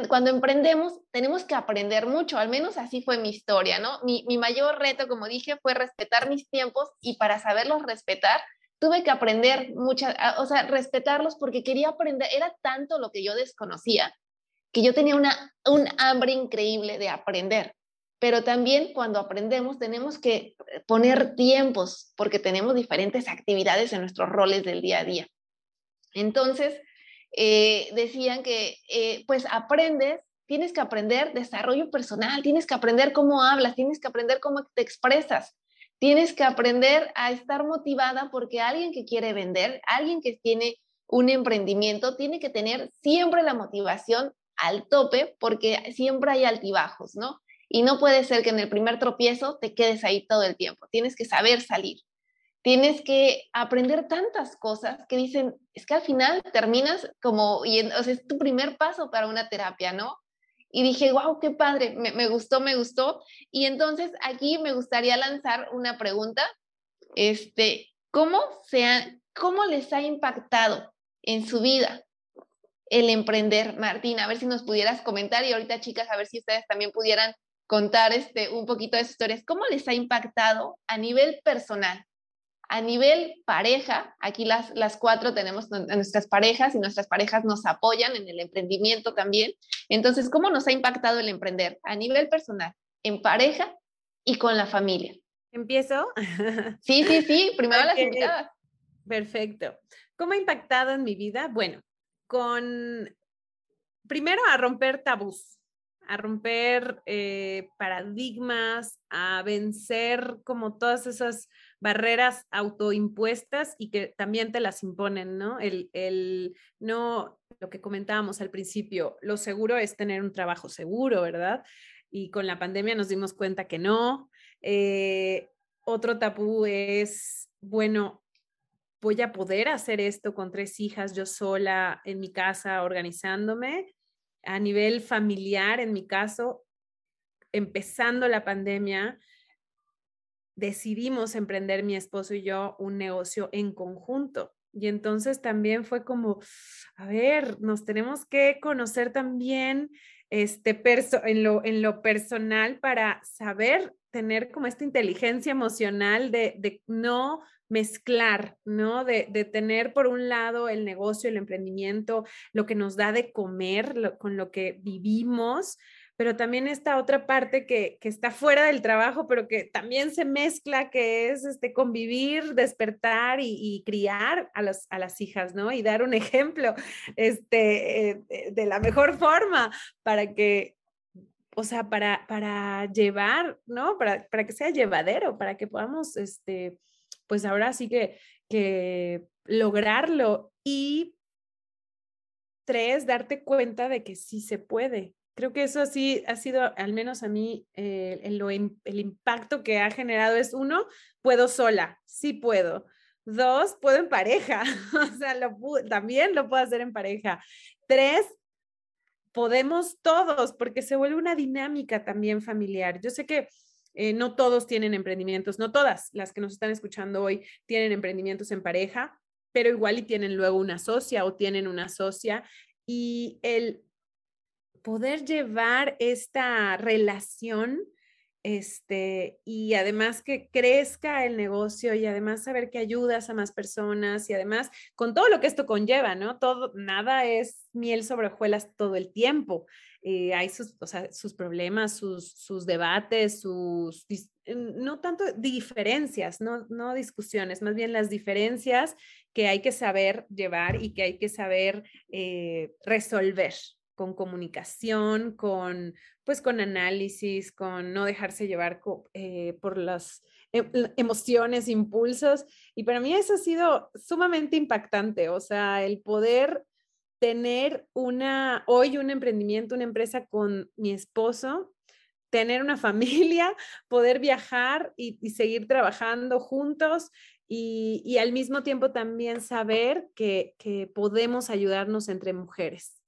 Cuando emprendemos tenemos que aprender mucho, al menos así fue mi historia, ¿no? Mi, mi mayor reto, como dije, fue respetar mis tiempos y para saberlos respetar, tuve que aprender muchas, o sea, respetarlos porque quería aprender, era tanto lo que yo desconocía que yo tenía una, un hambre increíble de aprender. Pero también cuando aprendemos tenemos que poner tiempos porque tenemos diferentes actividades en nuestros roles del día a día. Entonces, eh, decían que eh, pues aprendes, tienes que aprender desarrollo personal, tienes que aprender cómo hablas, tienes que aprender cómo te expresas. Tienes que aprender a estar motivada porque alguien que quiere vender, alguien que tiene un emprendimiento, tiene que tener siempre la motivación al tope porque siempre hay altibajos, ¿no? Y no puede ser que en el primer tropiezo te quedes ahí todo el tiempo. Tienes que saber salir. Tienes que aprender tantas cosas que dicen, es que al final terminas como, y, o sea, es tu primer paso para una terapia, ¿no? Y dije, wow, qué padre, me, gustó, me gustó. Y entonces aquí me gustaría lanzar una pregunta, este, ¿cómo, se ¿cómo les ha impactado en su vida el emprender, Martina? A ver si nos pudieras comentar y ahorita chicas, a ver si ustedes también pudieran contar este, un poquito de sus historias. ¿Cómo les ha impactado a nivel personal? A nivel pareja, aquí las, las cuatro tenemos nuestras parejas y nuestras parejas nos apoyan en el emprendimiento también. Entonces, ¿cómo nos ha impactado el emprender a nivel personal, en pareja y con la familia? ¿Empiezo? Sí, sí, sí, primero las invitadas. Perfecto. ¿Cómo ha impactado en mi vida? Bueno, con, primero a romper tabús, a romper eh, paradigmas, a vencer como todas esas barreras autoimpuestas y que también te las imponen, ¿no? El, el, no, lo que comentábamos al principio, lo seguro es tener un trabajo seguro, ¿verdad? Y con la pandemia nos dimos cuenta que no. Eh, otro tabú es, bueno, voy a poder hacer esto con tres hijas yo sola en mi casa organizándome. A nivel familiar, en mi caso, empezando la pandemia, decidimos emprender mi esposo y yo un negocio en conjunto. Y entonces también fue como, a ver, nos tenemos que conocer también este en, lo, en lo personal para saber tener como esta inteligencia emocional de, de no mezclar, ¿no? De, de, tener por un lado el negocio, el emprendimiento, lo que nos da de comer, con lo que vivimos, pero también esta otra parte que, está fuera del trabajo, pero que también se mezcla, que es este, convivir, despertar y, criar a, a las hijas, ¿no? Y dar un ejemplo este, eh, de, la mejor forma para que, o sea, para, para llevar, ¿no? Para, para que sea llevadero, para que podamos, este, pues ahora sí que, que lograrlo. Y tres, darte cuenta de que sí se puede, creo que eso sí ha sido, al menos a mí, eh, el, impacto que ha generado es uno, puedo sola, sí puedo. Dos, puedo en pareja, o sea, también lo puedo hacer en pareja. Tres, podemos todos, porque se vuelve una dinámica también familiar. Yo sé que eh, no todos tienen emprendimientos, no todas las que nos están escuchando hoy tienen emprendimientos en pareja, pero igual y tienen luego una socia o tienen una socia. Y el poder llevar esta relación este, y además que crezca el negocio y además saber que ayudas a más personas y además con todo lo que esto conlleva, ¿no? Todo, nada es miel sobre hojuelas todo el tiempo. eh, hay sus, sus problemas, sus, sus debates, sus, no tanto diferencias, no, no discusiones, más bien las diferencias que hay que saber llevar y que hay que saber eh, resolver con comunicación, con, pues, con análisis, con no dejarse llevar eh, por las em, emociones, impulsos. Y para mí eso ha sido sumamente impactante, o sea, el poder tener una, hoy un emprendimiento, una empresa con mi esposo, tener una familia, poder viajar y, seguir trabajando juntos y, al mismo tiempo también saber que, que podemos ayudarnos entre mujeres,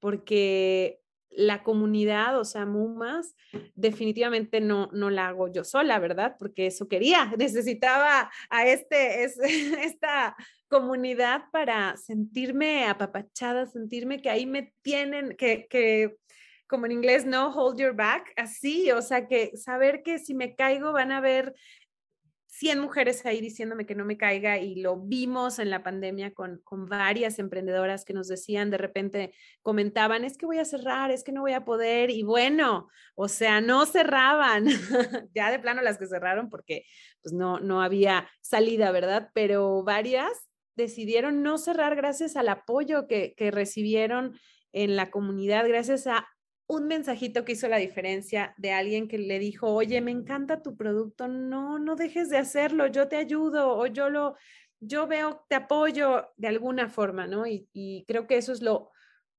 porque la comunidad, o sea, Mumas, definitivamente no, no la hago yo sola, ¿verdad? Porque eso quería, necesitaba a este, es, esta comunidad para sentirme apapachada, sentirme que ahí me tienen, que, que como en inglés, no hold your back, así, o sea, que saber que si me caigo van a ver 100 mujeres ahí diciéndome que no me caiga y lo vimos en la pandemia con, con varias emprendedoras que nos decían, de repente comentaban, es que voy a cerrar, es que no voy a poder y bueno, o sea, no cerraban, ya de plano las que cerraron porque pues no, no había salida, ¿verdad? Pero varias decidieron no cerrar gracias al apoyo que, que recibieron en la comunidad, gracias a un mensajito que hizo la diferencia de alguien que le dijo, oye, me encanta tu producto, no, no dejes de hacerlo, yo te ayudo o yo lo, yo veo, te apoyo de alguna forma, ¿no? Y, y creo que eso es lo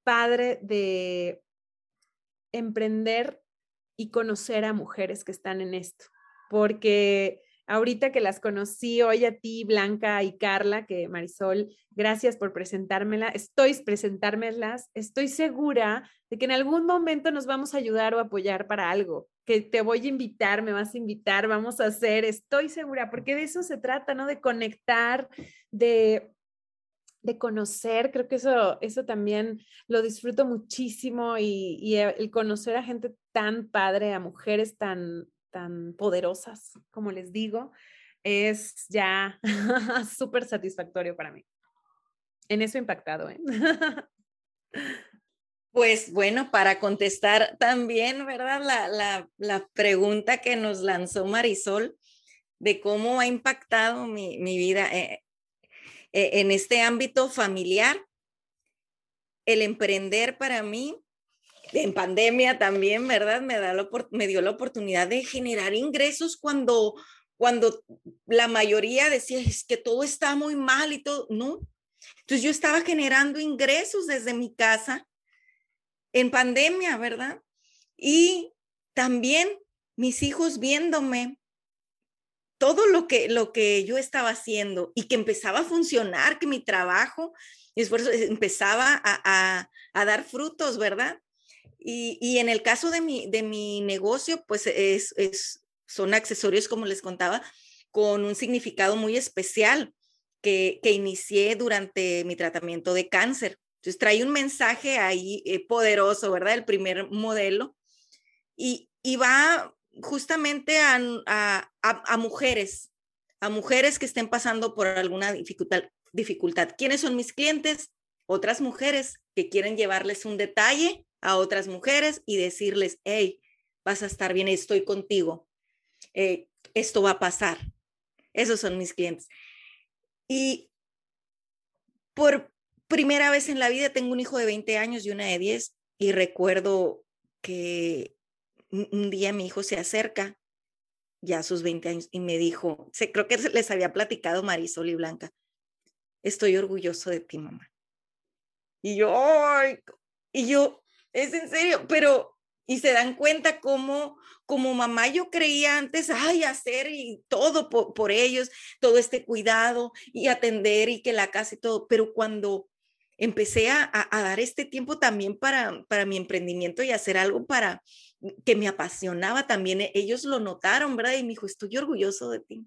padre de emprender y conocer a mujeres que están en esto, porque ahorita que las conocí hoy a ti, Blanca y Carla, que Marisol, gracias por presentármela, estoy presentármelas, estoy segura de que en algún momento nos vamos a ayudar o apoyar para algo, que te voy a invitar, me vas a invitar, vamos a hacer, estoy segura, porque de eso se trata, ¿no? De conectar, de de conocer, creo que eso, eso también lo disfruto muchísimo y, y el conocer a gente tan padre, a mujeres tan, tan poderosas, como les digo, es ya súper satisfactorio para mí. En eso impactado. ¿eh? Pues bueno, para contestar también, ¿verdad? La, pregunta que nos lanzó Marisol de cómo ha impactado mi, vida eh, eh, en este ámbito familiar. El emprender para mí en pandemia también, ¿verdad? Me, da me dio la oportunidad de generar ingresos cuando, cuando la mayoría decía, es que todo está muy mal y todo, ¿no? Entonces yo estaba generando ingresos desde mi casa en pandemia, ¿verdad? Y también mis hijos viéndome todo lo que, lo que yo estaba haciendo y que empezaba a funcionar, que mi trabajo, mi esfuerzo empezaba a, a dar frutos, ¿verdad? Y, en el caso de mi, de mi negocio, pues es, son accesorios, como les contaba, con un significado muy especial que, que inicié durante mi tratamiento de cáncer. Entonces trae un mensaje ahí eh, poderoso, ¿verdad? El primer modelo. Y, y va justamente a, a, a, mujeres, a mujeres que estén pasando por alguna dificultad, dificultad. ¿Quiénes son mis clientes? Otras mujeres que quieren llevarles un detalle a otras mujeres y decirles, hey, vas a estar bien, estoy contigo, eh, esto va a pasar. Esos son mis clientes. Y por primera vez en la vida tengo un hijo de 20 años y una de 10 y recuerdo que un día mi hijo se acerca ya a sus 20 años y me dijo, creo que les había platicado Marisol y Blanca, estoy orgulloso de ti, mamá. Y yo, y yo, es en serio, pero y se dan cuenta cómo como mamá yo creía antes, ay, hacer y todo por, ellos, todo este cuidado y atender y que la casa y todo, pero cuando empecé a, a, dar este tiempo también para, para mi emprendimiento y hacer algo para que me apasionaba también, e, ellos lo notaron, ¿verdad? Y me dijo, estoy orgulloso de ti.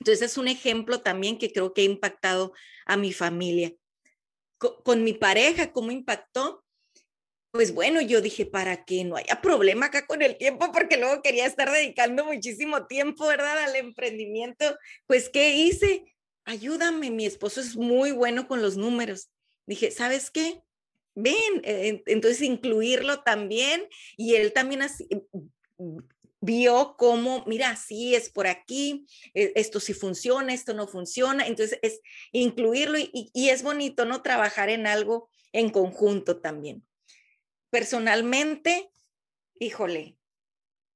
Entonces es un ejemplo también que creo que ha impactado a mi familia. con mi pareja, ¿cómo impactó? Pues bueno, yo dije, para que no haya problema acá con el tiempo, porque luego quería estar dedicando muchísimo tiempo, ¿verdad? Al emprendimiento, pues ¿qué hice? Ayúdame, mi esposo es muy bueno con los números. Dije, ¿sabes qué? ven, eh, entonces incluirlo también y él también así, vio cómo, mira, sí es por aquí, e, esto sí funciona, esto no funciona, entonces es incluirlo y es bonito, ¿no? Trabajar en algo en conjunto también. Personalmente, híjole,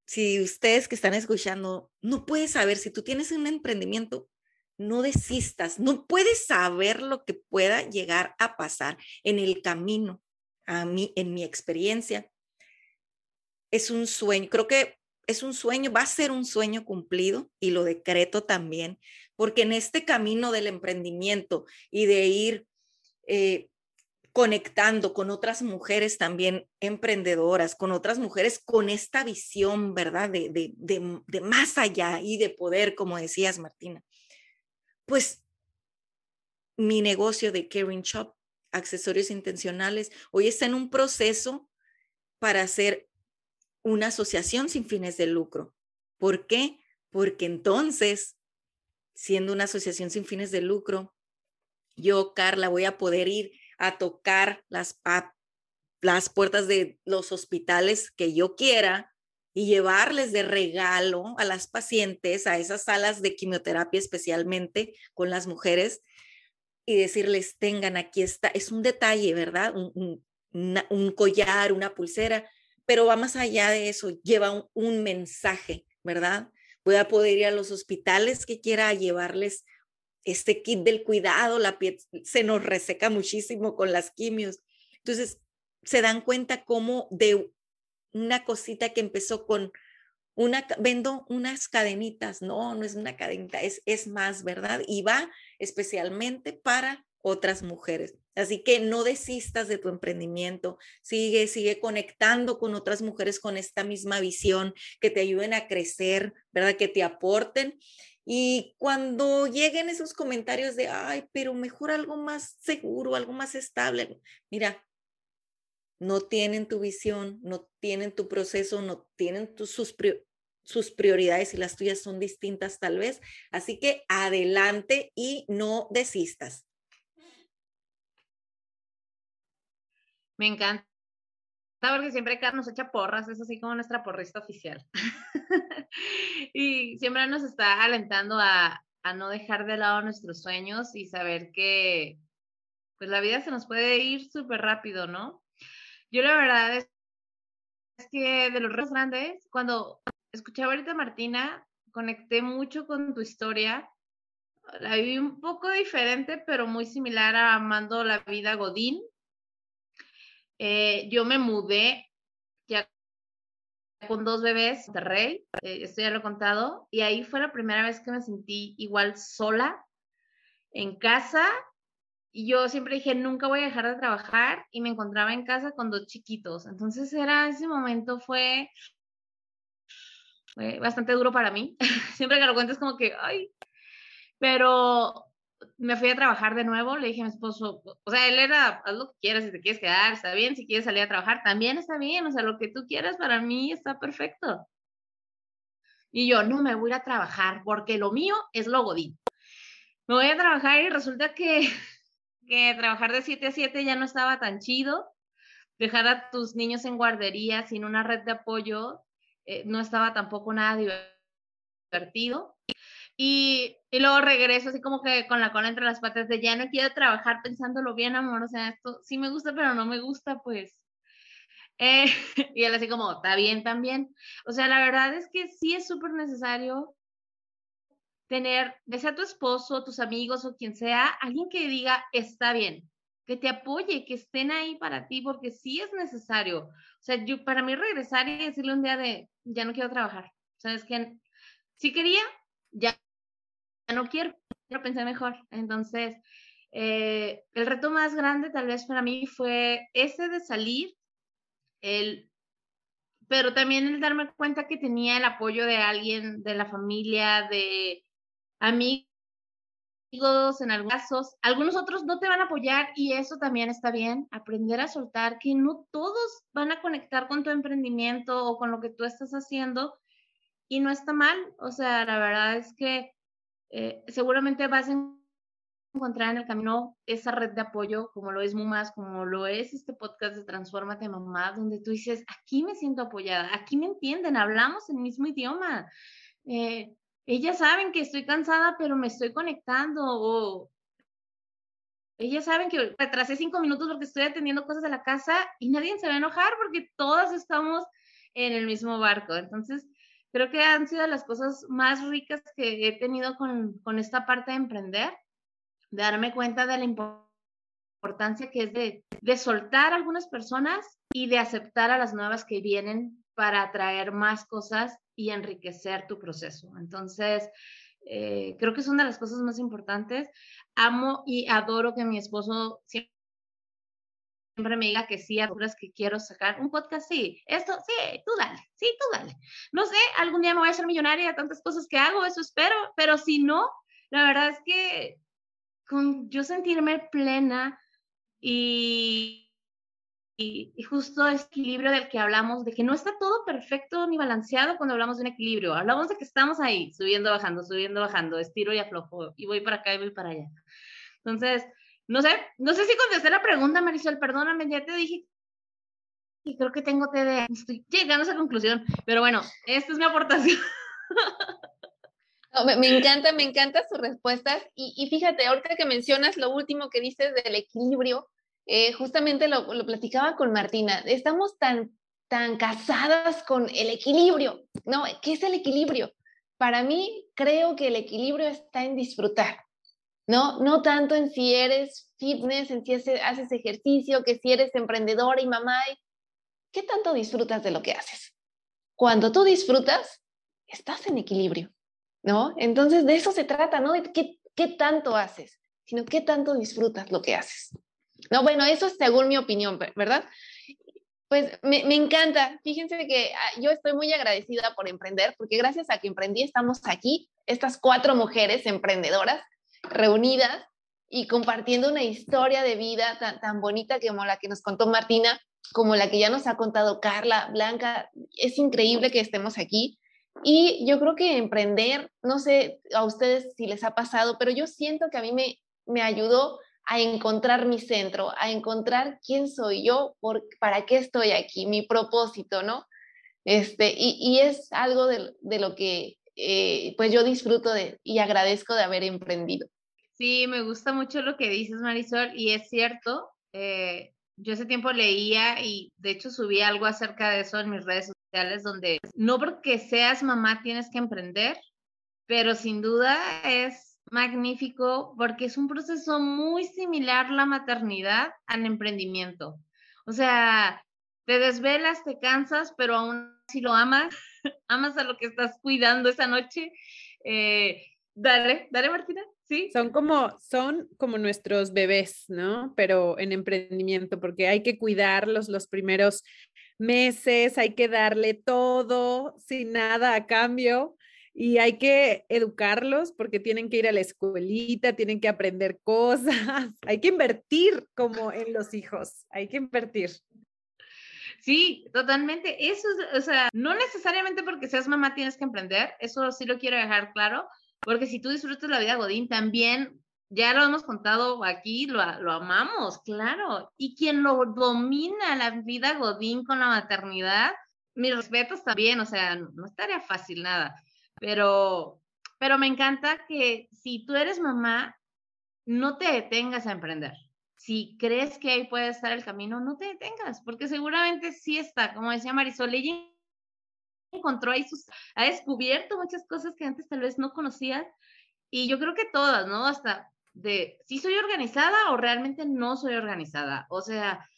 si ustedes que están escuchando, no puedes saber, si tú tienes un emprendimiento, no desistas, no puedes saber lo que pueda llegar a pasar en el camino. A mí, en mi experiencia, es un sueño, creo que es un sueño, va a ser un sueño cumplido y lo decreto también, porque en este camino del emprendimiento y de ir eh, conectando con otras mujeres también emprendedoras, con otras mujeres con esta visión, ¿verdad? De, de, de, más allá y de poder, como decías, Martina. Pues mi negocio de Caring Shop, accesorios intencionales, hoy está en un proceso para hacer una asociación sin fines de lucro. ¿Por qué? Porque entonces, siendo una asociación sin fines de lucro, yo, Carla, voy a poder ir a tocar las, las puertas de los hospitales que yo quiera y llevarles de regalo a las pacientes a esas salas de quimioterapia, especialmente con las mujeres, y decirles, tengan, aquí está, es un detalle, ¿verdad? Un, un, collar, una pulsera, pero va más allá de eso, lleva un, un mensaje, ¿verdad? Voy a poder ir a los hospitales que quiera llevarles este kit del cuidado, la piel se nos reseca muchísimo con las quimios. Entonces, se dan cuenta cómo de una cosita que empezó con una, vendo unas cadenitas, no, no es una cadenita, es, es más, ¿verdad? Y va especialmente para otras mujeres. Así que no desistas de tu emprendimiento, sigue, sigue conectando con otras mujeres con esta misma visión, que te ayuden a crecer, ¿verdad? Que te aporten y cuando lleguen esos comentarios de, ay, pero mejor algo más seguro, algo más estable, mira, no tienen tu visión, no tienen tu proceso, no tienen sus, sus prioridades y las tuyas son distintas tal vez. Así que adelante y no desistas. Me encanta porque siempre Carlos nos echa porras, es así como nuestra porrista oficial. y siempre nos está alentando a, a, no dejar de lado nuestros sueños y saber que pues la vida se nos puede ir súper rápido, ¿no? Yo la verdad es, que de los retos grandes, cuando escuchaba ahorita a Martina, conecté mucho con tu historia. La viví un poco diferente, pero muy similar a Amando la vida Godín. Eh, yo me mudé ya con dos bebés de Rey, eh, esto ya lo he contado, y ahí fue la primera vez que me sentí igual sola en casa. Y yo siempre dije, nunca voy a dejar de trabajar y me encontraba en casa con dos chiquitos. Entonces era, ese momento fue, fue bastante duro para mí. siempre que lo cuento es como que, ay, pero me fui a trabajar de nuevo, le dije a mi esposo, o sea, él era, haz lo que quieras, si te quieres quedar, está bien, si quieres salir a trabajar, también está bien, o sea, lo que tú quieras para mí está perfecto. Y yo, no me voy a trabajar porque lo mío es lo godín. Me voy a trabajar y resulta que, que trabajar de 7 a 7 ya no estaba tan chido. Dejar a tus niños en guardería sin una red de apoyo eh, no estaba tampoco nada divertido. Y, luego regreso así como que con la cola entre las patas de ya no quiero trabajar pensándolo bien, amor, o sea, esto sí me gusta, pero no me gusta, pues. Eh, y él así como, está bien también. O sea, la verdad es que sí es súper necesario tener, sea tu esposo, tus amigos o quien sea, alguien que diga, está bien, que te apoye, que estén ahí para ti, porque sí es necesario. O sea, yo, para mí regresar y decirle un día de, ya no quiero trabajar. O sea, es que sí quería, ya no quiero, quiero pensar mejor. Entonces, eh, el reto más grande tal vez para mí fue ese de salir, el, pero también el darme cuenta que tenía el apoyo de alguien, de la familia, de amigos en algunos casos, algunos otros no te van a apoyar y eso también está bien, aprender a soltar que no todos van a conectar con tu emprendimiento o con lo que tú estás haciendo y no está mal, o sea, la verdad es que eh, seguramente vas a encontrar en el camino esa red de apoyo, como lo es MUMAS, como lo es este podcast de Transformate Mamá, donde tú dices, aquí me siento apoyada, aquí me entienden, hablamos el mismo idioma. Eh, ellas saben que estoy cansada, pero me estoy conectando, o ellas saben que retrasé cinco minutos porque estoy atendiendo cosas de la casa y nadie se va a enojar porque todas estamos en el mismo barco. Entonces, creo que han sido las cosas más ricas que he tenido con, con esta parte de emprender, de darme cuenta de la importancia que es de, de soltar a algunas personas y de aceptar a las nuevas que vienen para atraer más cosas y enriquecer tu proceso. Entonces, eh, creo que es una de las cosas más importantes. Amo y adoro que mi esposo siempre siempre me diga que sí a las que quiero sacar un podcast, sí, esto, sí, tú dale, sí, tú dale. No sé, algún día me voy a hacer millonaria de tantas cosas que hago, eso espero, pero si no, la verdad es que con yo sentirme plena y, y, y justo ese equilibrio del que hablamos, de que no está todo perfecto ni balanceado cuando hablamos de un equilibrio, hablamos de que estamos ahí, subiendo, bajando, subiendo, bajando, estiro y aflojo, y voy para acá y voy para allá. Entonces, no sé, no sé si contesté la pregunta, Marisol, perdóname, ya te dije y creo que tengo TDA. Estoy llegando a esa conclusión, pero bueno, esta es mi aportación. me, encanta, me encanta sus respuestas. Y, fíjate, ahorita que mencionas lo último que dices del equilibrio, eh, justamente lo, lo, platicaba con Martina. Estamos tan, tan casadas con el equilibrio, ¿no? ¿Qué es el equilibrio? Para mí, creo que el equilibrio está en disfrutar. ¿No? No tanto en si eres fitness, en si haces ejercicio, que si eres emprendedora y mamá. ¿Qué tanto disfrutas de lo que haces? Cuando tú disfrutas, estás en equilibrio, ¿no? Entonces de eso se trata, ¿no? De qué, qué tanto haces, sino qué tanto disfrutas lo que haces. No, bueno, eso es según mi opinión, ¿verdad? Pues me, me, encanta. Fíjense que ah, yo estoy muy agradecida por emprender, porque gracias a que emprendí estamos aquí, estas cuatro mujeres emprendedoras, reunidas y compartiendo una historia de vida tan, tan bonita como la que nos contó Martina, como la que ya nos ha contado Carla, Blanca. Es increíble que estemos aquí. Y yo creo que emprender, no sé a ustedes si les ha pasado, pero yo siento que a mí me, me ayudó a encontrar mi centro, a encontrar quién soy yo, por, para qué estoy aquí, mi propósito, ¿no? Este, y, y es algo de, de lo que eh, pues yo disfruto de, y agradezco de haber emprendido. Sí, me gusta mucho lo que dices, Marisol, y es cierto. Eh, yo ese tiempo leía y de hecho subí algo acerca de eso en mis redes sociales, donde no porque seas mamá tienes que emprender, pero sin duda es magnífico porque es un proceso muy similar la maternidad al emprendimiento. O sea, te desvelas, te cansas, pero aún si lo amas, amas a lo que estás cuidando esa noche. Eh, dale, dale, Martina. Sí. Son como, son como nuestros bebés, ¿no? Pero en emprendimiento, porque hay que cuidarlos los primeros meses, hay que darle todo sin nada a cambio y hay que educarlos porque tienen que ir a la escuelita, tienen que aprender cosas, hay que invertir como en los hijos, hay que invertir. Sí, totalmente. Eso es, o sea, no necesariamente porque seas mamá tienes que emprender, eso sí lo quiero dejar claro, porque si tú disfrutas la vida Godín, también, ya lo hemos contado aquí, lo, lo amamos, claro. Y quien lo domina la vida Godín con la maternidad, mis respetos también, o sea, no estaría fácil nada, pero, pero me encanta que si tú eres mamá, no te detengas a emprender si crees que ahí puede estar el camino, no te detengas, porque seguramente sí está, como decía Marisol, ella encontró ahí sus, ha descubierto muchas cosas que antes tal vez no conocía, y yo creo que todas, ¿no? Hasta de si soy organizada o realmente no soy organizada, o sea,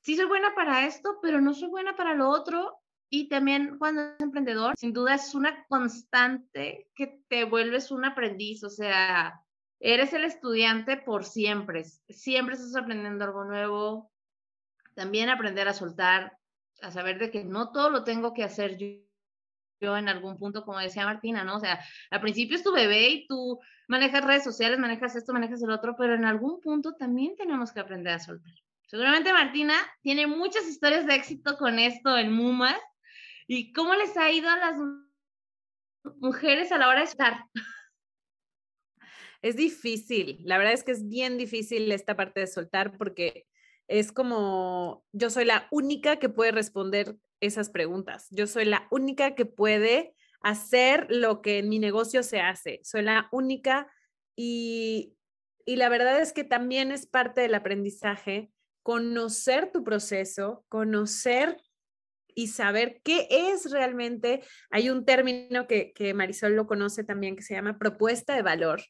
sí soy buena para esto, pero no soy buena para lo otro, y también cuando eres emprendedor, sin duda es una constante que te vuelves un aprendiz, o sea, Eres el estudiante por siempre, siempre estás aprendiendo algo nuevo, también aprender a soltar, a saber de que no todo lo tengo que hacer yo en algún punto, como decía Martina, ¿no? O sea, al principio es tu bebé y tú manejas redes sociales, manejas esto, manejas el otro, pero en algún punto también tenemos que aprender a soltar. Seguramente Martina tiene muchas historias de éxito con esto en Mumas. ¿Y cómo les ha ido a las mujeres a la hora de estar? Es difícil, la verdad es que es bien difícil esta parte de soltar porque es como yo soy la única que puede responder esas preguntas. Yo soy la única que puede hacer lo que en mi negocio se hace. Soy la única y, y la verdad es que también es parte del aprendizaje conocer tu proceso, conocer y saber qué es realmente. Hay un término que, que Marisol lo conoce también que se llama propuesta de valor.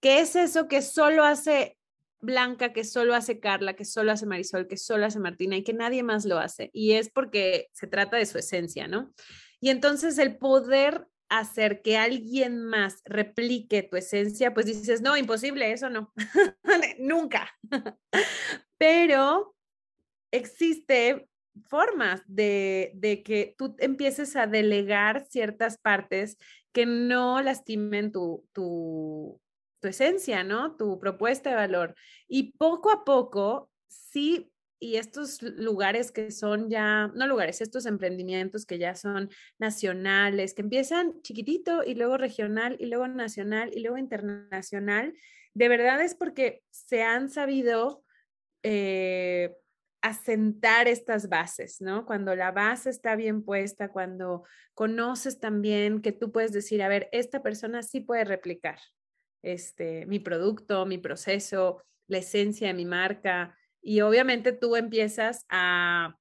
¿Qué es eso que solo hace Blanca, que solo hace Carla, que solo hace Marisol, que solo hace Martina y que nadie más lo hace? Y es porque se trata de su esencia, ¿no? Y entonces el poder hacer que alguien más replique tu esencia, pues dices, no, imposible, eso no, nunca. Pero existe formas de, de, que tú empieces a delegar ciertas partes que no lastimen tu, tu, tu esencia, ¿no? Tu propuesta de valor. Y poco a poco, sí, y estos lugares que son ya, no lugares, estos emprendimientos que ya son nacionales, que empiezan chiquitito y luego regional y luego nacional y luego internacional, de verdad es porque se han sabido eh, asentar estas bases, ¿no? Cuando la base está bien puesta, cuando conoces también que tú puedes decir, a ver, esta persona sí puede replicar este, mi producto, mi proceso, la esencia de mi marca. Y obviamente tú empiezas a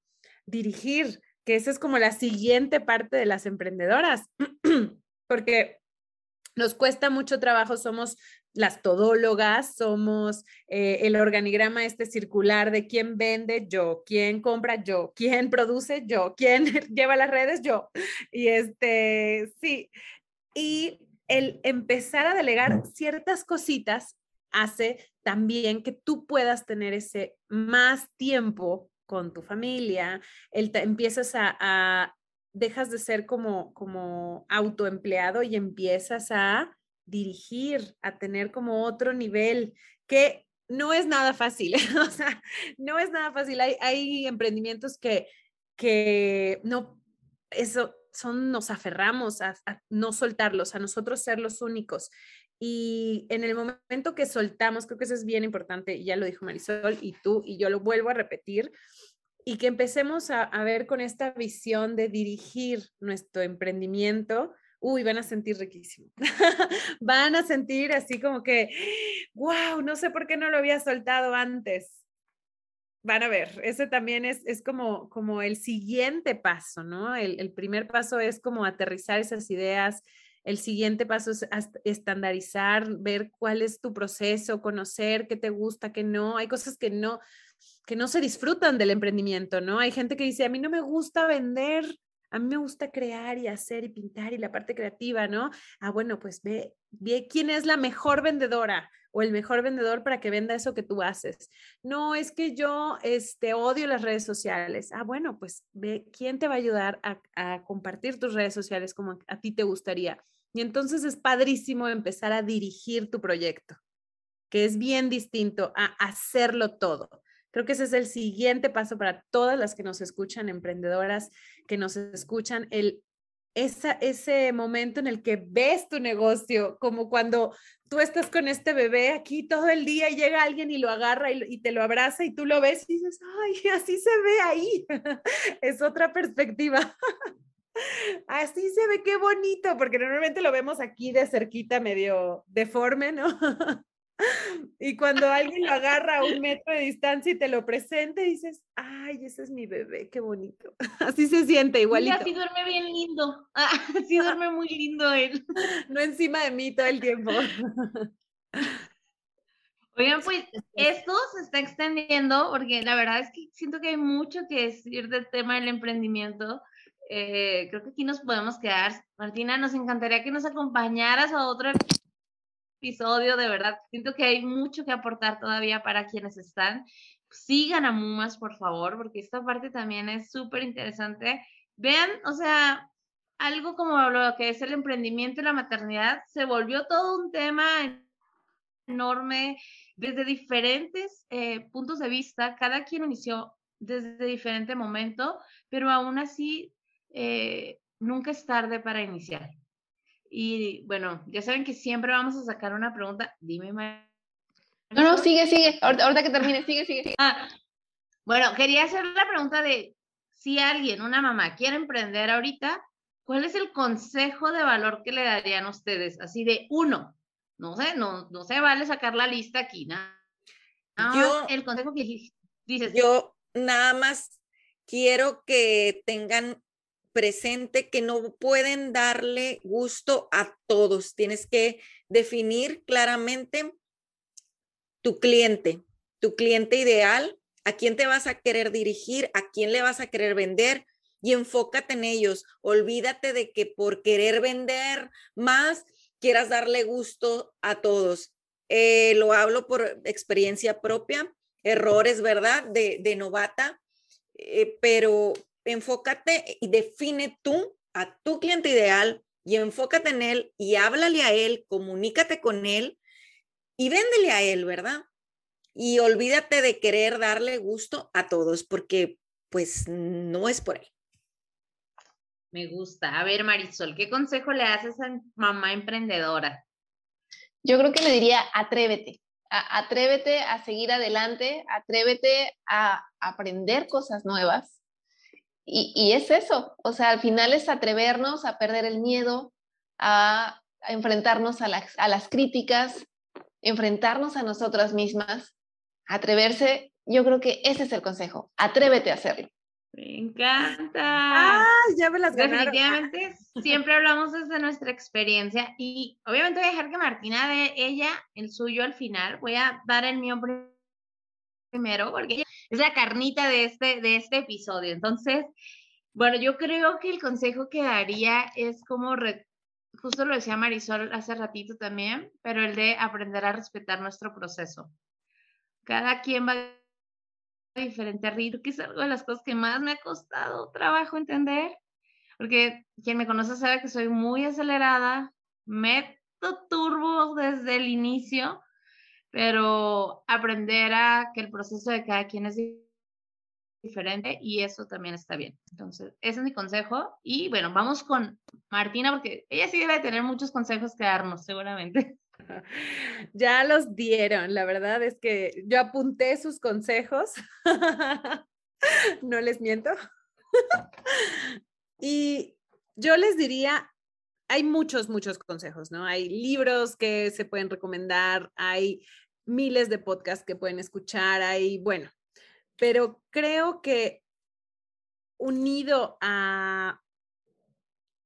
dirigir, que esa es como la siguiente parte de las emprendedoras, porque nos cuesta mucho trabajo, somos las todólogas, somos eh, el organigrama este circular de quién vende yo, quién compra yo, quién produce yo, quién lleva las redes yo. Y este, sí, y el empezar a delegar ciertas cositas hace también que tú puedas tener ese más tiempo con tu familia, el empiezas a, dejas de ser como, como autoempleado y empiezas a dirigir, a tener como otro nivel que no es nada fácil, o sea, no es nada fácil. Hay, hay emprendimientos que, que no, eso, son, nos aferramos a, no soltarlos, a nosotros ser los únicos. Y en el momento que soltamos, creo que eso es bien importante, ya lo dijo Marisol y tú, y yo lo vuelvo a repetir, y que empecemos a, a ver con esta visión de dirigir nuestro emprendimiento, uy, van a sentir riquísimo. van a sentir así como que, wow, no sé por qué no lo había soltado antes. Van a ver, ese también es, es como, como el siguiente paso, ¿no? El, primer paso es como aterrizar esas ideas, el siguiente paso es estandarizar, ver cuál es tu proceso, conocer qué te gusta, qué no. Hay cosas que no, que no se disfrutan del emprendimiento, ¿no? Hay gente que dice, a mí no me gusta vender, a mí me gusta crear y hacer y pintar y la parte creativa, ¿no? Ah, bueno, pues ve, quién es la mejor vendedora o el mejor vendedor para que venda eso que tú haces. No, es que yo este, odio las redes sociales. Ah, bueno, pues ve quién te va a ayudar a, a compartir tus redes sociales como a ti te gustaría. Y entonces es padrísimo empezar a dirigir tu proyecto, que es bien distinto a hacerlo todo. Creo que ese es el siguiente paso para todas las que nos escuchan, emprendedoras que nos escuchan, el, esa, ese momento en el que ves tu negocio, como cuando tú estás con este bebé aquí todo el día y llega alguien y lo agarra y, y te lo abraza y tú lo ves y dices, ay, así se ve ahí. es otra perspectiva. Así se ve, qué bonito, porque normalmente lo vemos aquí de cerquita, medio deforme, ¿no? Y cuando alguien lo agarra a un metro de distancia y te lo presenta, dices, ay, ese es mi bebé, qué bonito. Así se siente igualito. Y así duerme bien lindo. Así duerme muy lindo él. No encima de mí todo el tiempo. Oigan, pues esto se está extendiendo porque la verdad es que siento que hay mucho que decir del tema del emprendimiento. Eh, creo que aquí nos podemos quedar. Martina, nos encantaría que nos acompañaras a otro episodio, de verdad. Siento que hay mucho que aportar todavía para quienes están. Sigan a Mumas, por favor, porque esta parte también es súper interesante. Vean, o sea, algo como lo que es el emprendimiento y la maternidad se volvió todo un tema enorme desde diferentes eh, puntos de vista. Cada quien inició desde diferente momento, pero aún así eh, nunca es tarde para iniciar. Y bueno, ya saben que siempre vamos a sacar una pregunta. Dime, María. No, no, sigue, sigue. Ahorita, que termine, sigue, sigue, sigue. Ah, bueno, quería hacer la pregunta de si alguien, una mamá, quiere emprender ahorita, ¿cuál es el consejo de valor que le darían ustedes? Así de uno. No sé, no, no se vale sacar la lista aquí, nada. yo, el consejo que dices. Yo nada más quiero que tengan presente que no pueden darle gusto a todos. Tienes que definir claramente tu cliente, tu cliente ideal, a quién te vas a querer dirigir, a quién le vas a querer vender y enfócate en ellos. Olvídate de que por querer vender más quieras darle gusto a todos. Eh, lo hablo por experiencia propia, errores, ¿verdad? De, novata, eh, pero enfócate y define tú a tu cliente ideal y enfócate en él y háblale a él, comunícate con él y véndele a él, ¿verdad? Y olvídate de querer darle gusto a todos porque pues no es por ahí. Me gusta. A ver, Marisol, ¿qué consejo le haces a mamá emprendedora? Yo creo que le diría, atrévete, atrévete a seguir adelante, atrévete a aprender cosas nuevas, y, es eso, o sea, al final es atrevernos a perder el miedo, a, enfrentarnos a las, a las críticas, enfrentarnos a nosotras mismas, atreverse, yo creo que ese es el consejo, atrévete a hacerlo. Me encanta. Ah, ya me las ganaron. Definitivamente, siempre hablamos desde nuestra experiencia y obviamente voy a dejar que Martina de ella el suyo al final. Voy a dar el mío primero porque es la carnita de este, de este episodio. Entonces, bueno, yo creo que el consejo que daría es como, justo lo decía Marisol hace ratito también, pero el de aprender a respetar nuestro proceso. Cada quien va a diferente ritmo, que es algo de las cosas que más me ha costado trabajo entender, porque quien me conoce sabe que soy muy acelerada, meto turbo desde el inicio pero aprender a que el proceso de cada quien es diferente y eso también está bien. Entonces, ese es mi consejo. Y bueno, vamos con Martina porque ella sí debe tener muchos consejos que darnos, seguramente. Ya los dieron, la verdad es que yo apunté sus consejos, no les miento. Y yo les diría, hay muchos, muchos consejos, ¿no? Hay libros que se pueden recomendar, hay miles de podcasts que pueden escuchar ahí, bueno, pero creo que unido a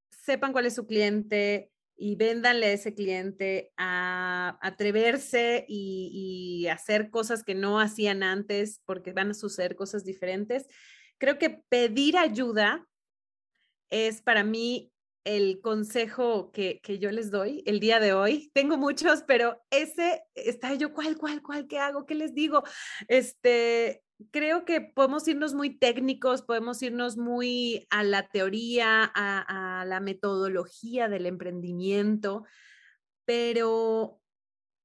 sepan cuál es su cliente y véndanle a ese cliente a atreverse y, y hacer cosas que no hacían antes porque van a suceder cosas diferentes. Creo que pedir ayuda es para mí el consejo que, yo les doy el día de hoy. Tengo muchos, pero ese está yo, ¿cuál, cuál, cuál, qué hago? ¿Qué les digo? Este, creo que podemos irnos muy técnicos, podemos irnos muy a la teoría, a, a la metodología del emprendimiento, pero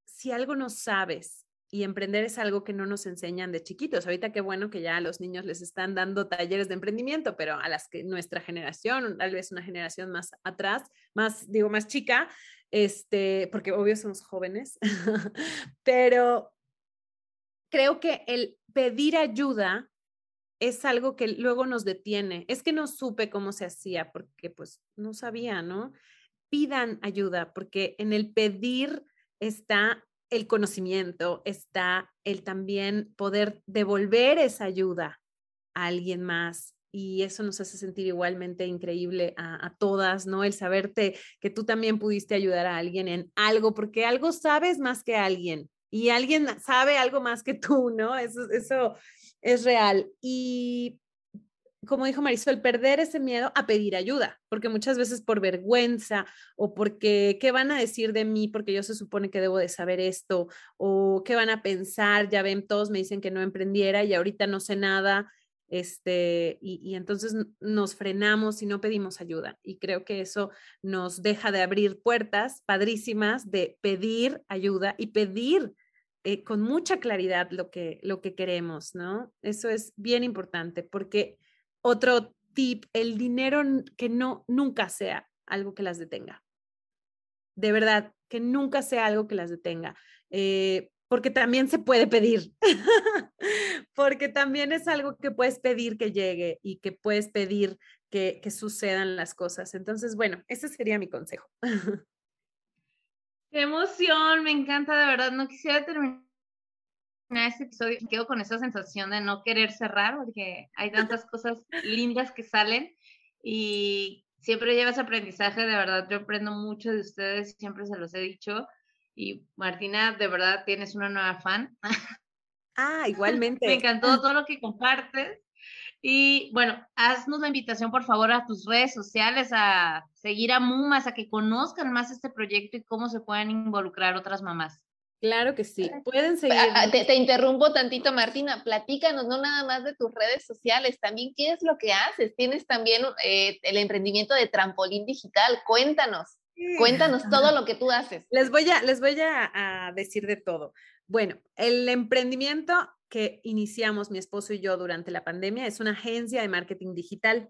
si algo no sabes y emprender es algo que no nos enseñan de chiquitos. Ahorita qué bueno que ya a los niños les están dando talleres de emprendimiento, pero a las que nuestra generación, tal vez una generación más atrás, más, digo, más chica, este, porque obvio somos jóvenes, pero creo que el pedir ayuda es algo que luego nos detiene. Es que no supe cómo se hacía porque pues no sabía, ¿no? Pidan ayuda porque en el pedir está el conocimiento, está el también poder devolver esa ayuda a alguien más. Y eso nos hace sentir igualmente increíble a, todas, ¿no? El saberte que tú también pudiste ayudar a alguien en algo, porque algo sabes más que alguien y alguien sabe algo más que tú, ¿no? Eso, eso es real. Y como dijo Marisol, perder ese miedo a pedir ayuda, porque muchas veces por vergüenza o porque qué van a decir de mí porque yo se supone que debo de saber esto o qué van a pensar, ya ven, todos me dicen que no emprendiera y ahorita no sé nada, este, y, y entonces nos frenamos y no pedimos ayuda. Y creo que eso nos deja de abrir puertas padrísimas de pedir ayuda y pedir eh, con mucha claridad lo que, lo que queremos, ¿no? Eso es bien importante porque otro tip, el dinero que no nunca sea algo que las detenga. de verdad, que nunca sea algo que las detenga. Eh, porque también se puede pedir, porque también es algo que puedes pedir que llegue y que puedes pedir que, que sucedan las cosas. Entonces, bueno, ese sería mi consejo. Qué emoción, me encanta, de verdad. No quisiera terminar este episodio, me quedo con esa sensación de no querer cerrar, porque hay tantas cosas lindas que salen y siempre llevas aprendizaje, de verdad, yo aprendo mucho de ustedes, siempre se los he dicho. Y Martina, de verdad tienes una nueva fan. Ah, igualmente. Me encantó todo lo que compartes. Y bueno, haznos la invitación, por favor, a tus redes sociales, a seguir a Mumas, a que conozcan más este proyecto y cómo se pueden involucrar otras mamás. Claro que sí. Pueden seguir. Ah, te, interrumpo tantito, Martina. Platícanos no nada más de tus redes sociales, también qué es lo que haces. Tienes también eh, el emprendimiento de trampolín digital. Cuéntanos. Cuéntanos todo lo que tú haces. Les voy a, les voy a, decir de todo. Bueno, el emprendimiento que iniciamos mi esposo y yo durante la pandemia es una agencia de marketing digital.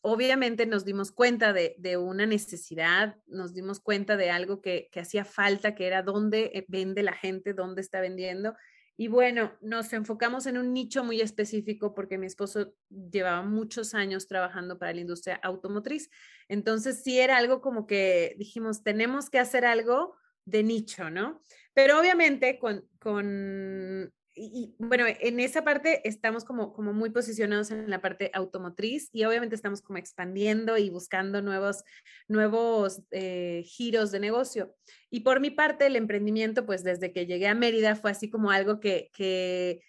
Obviamente nos dimos cuenta de, una necesidad, nos dimos cuenta de algo que, que hacía falta, que era dónde eh, vende la gente, dónde está vendiendo. Y bueno, nos enfocamos en un nicho muy específico porque mi esposo llevaba muchos años trabajando para la industria automotriz. Entonces sí era algo como que dijimos, tenemos que hacer algo de nicho, ¿no? Pero obviamente con, con y, bueno, en esa parte estamos como, muy posicionados en la parte automotriz y obviamente estamos como expandiendo y buscando nuevos, nuevos eh, giros de negocio. Y por mi parte, el emprendimiento, pues desde que llegué a Mérida fue así como algo que, que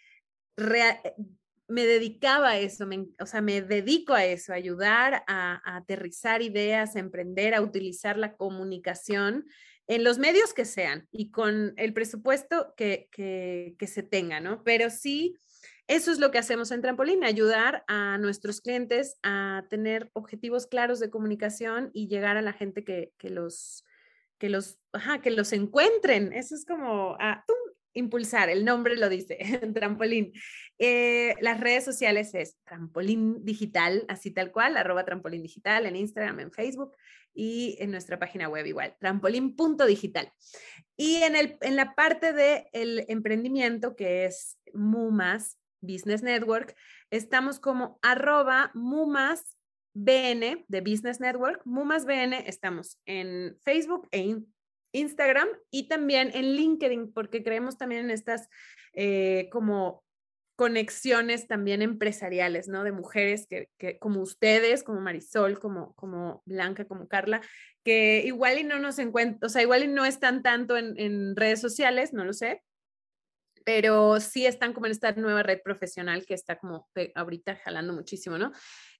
me dedicaba a eso, o sea, me dedico a eso, a ayudar a, a aterrizar ideas, a emprender, a utilizar la comunicación en los medios que sean y con el presupuesto que, que, se tenga, ¿no? Pero sí, eso es lo que hacemos en Trampolín, ayudar a nuestros clientes a tener objetivos claros de comunicación y llegar a la gente que, que los, que los, ajá, que los encuentren. Eso es como a, impulsar, el nombre lo dice, Trampolín. Eh, las redes sociales es Trampolín Digital, así tal cual, arroba Trampolín Digital en Instagram, en Facebook y en nuestra página web igual, trampolín.digital. Y en, el, en la parte del el emprendimiento, que es MUMAS Business Network, estamos como arroba MUMAS BN de Business Network, MUMAS BN, estamos en Facebook e Instagram y también en LinkedIn, porque creemos también en estas eh, como conexiones también empresariales, ¿no? De mujeres que, como ustedes, como Marisol, como, como Blanca, como Carla, que igual y no nos encuentran, o sea, igual y no están tanto en, en redes sociales, no lo sé, pero sí están como en esta nueva red profesional que está como ahorita jalando muchísimo, ¿no?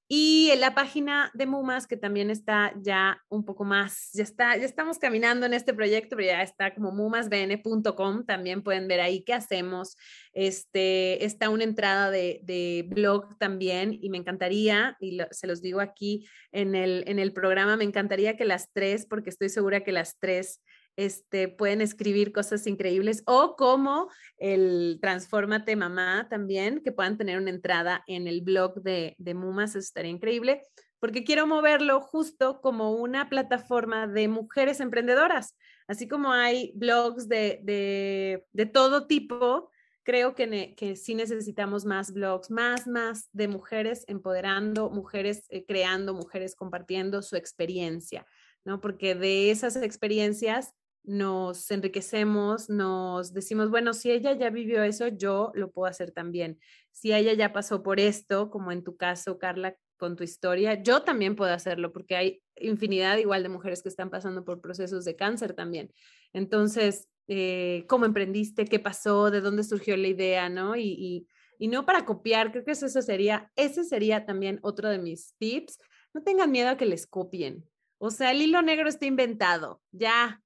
Y en la página de Mumas, que también está ya un poco más, ya está, ya estamos caminando en este proyecto, pero ya está como mumasbn.com, también pueden ver ahí qué hacemos. Este, está una entrada de, de blog también y me encantaría, y se los digo aquí en el, en el programa, me encantaría que las tres, porque estoy segura que las tres este, pueden escribir cosas increíbles o como el Transfórmate Mamá también, que puedan tener una entrada en el blog de, de Mumas, eso estaría increíble, porque quiero moverlo justo como una plataforma de mujeres emprendedoras, así como hay blogs de, de, de todo tipo. Creo que, que, sí necesitamos más blogs, más, más de mujeres empoderando, mujeres eh, creando, mujeres compartiendo su experiencia, ¿no? Porque de esas experiencias nos enriquecemos, nos decimos, bueno, si ella ya vivió eso, yo lo puedo hacer también. Si ella ya pasó por esto, como en tu caso, Carla, con tu historia, yo también puedo hacerlo porque hay infinidad igual de mujeres que están pasando por procesos de cáncer también. Entonces, eh, ¿cómo emprendiste? ¿Qué pasó? ¿De dónde surgió la idea? ¿No? Y, y no para copiar, creo que eso, sería, ese sería también otro de mis tips. No tengan miedo a que les copien. O sea, el hilo negro está inventado. Ya,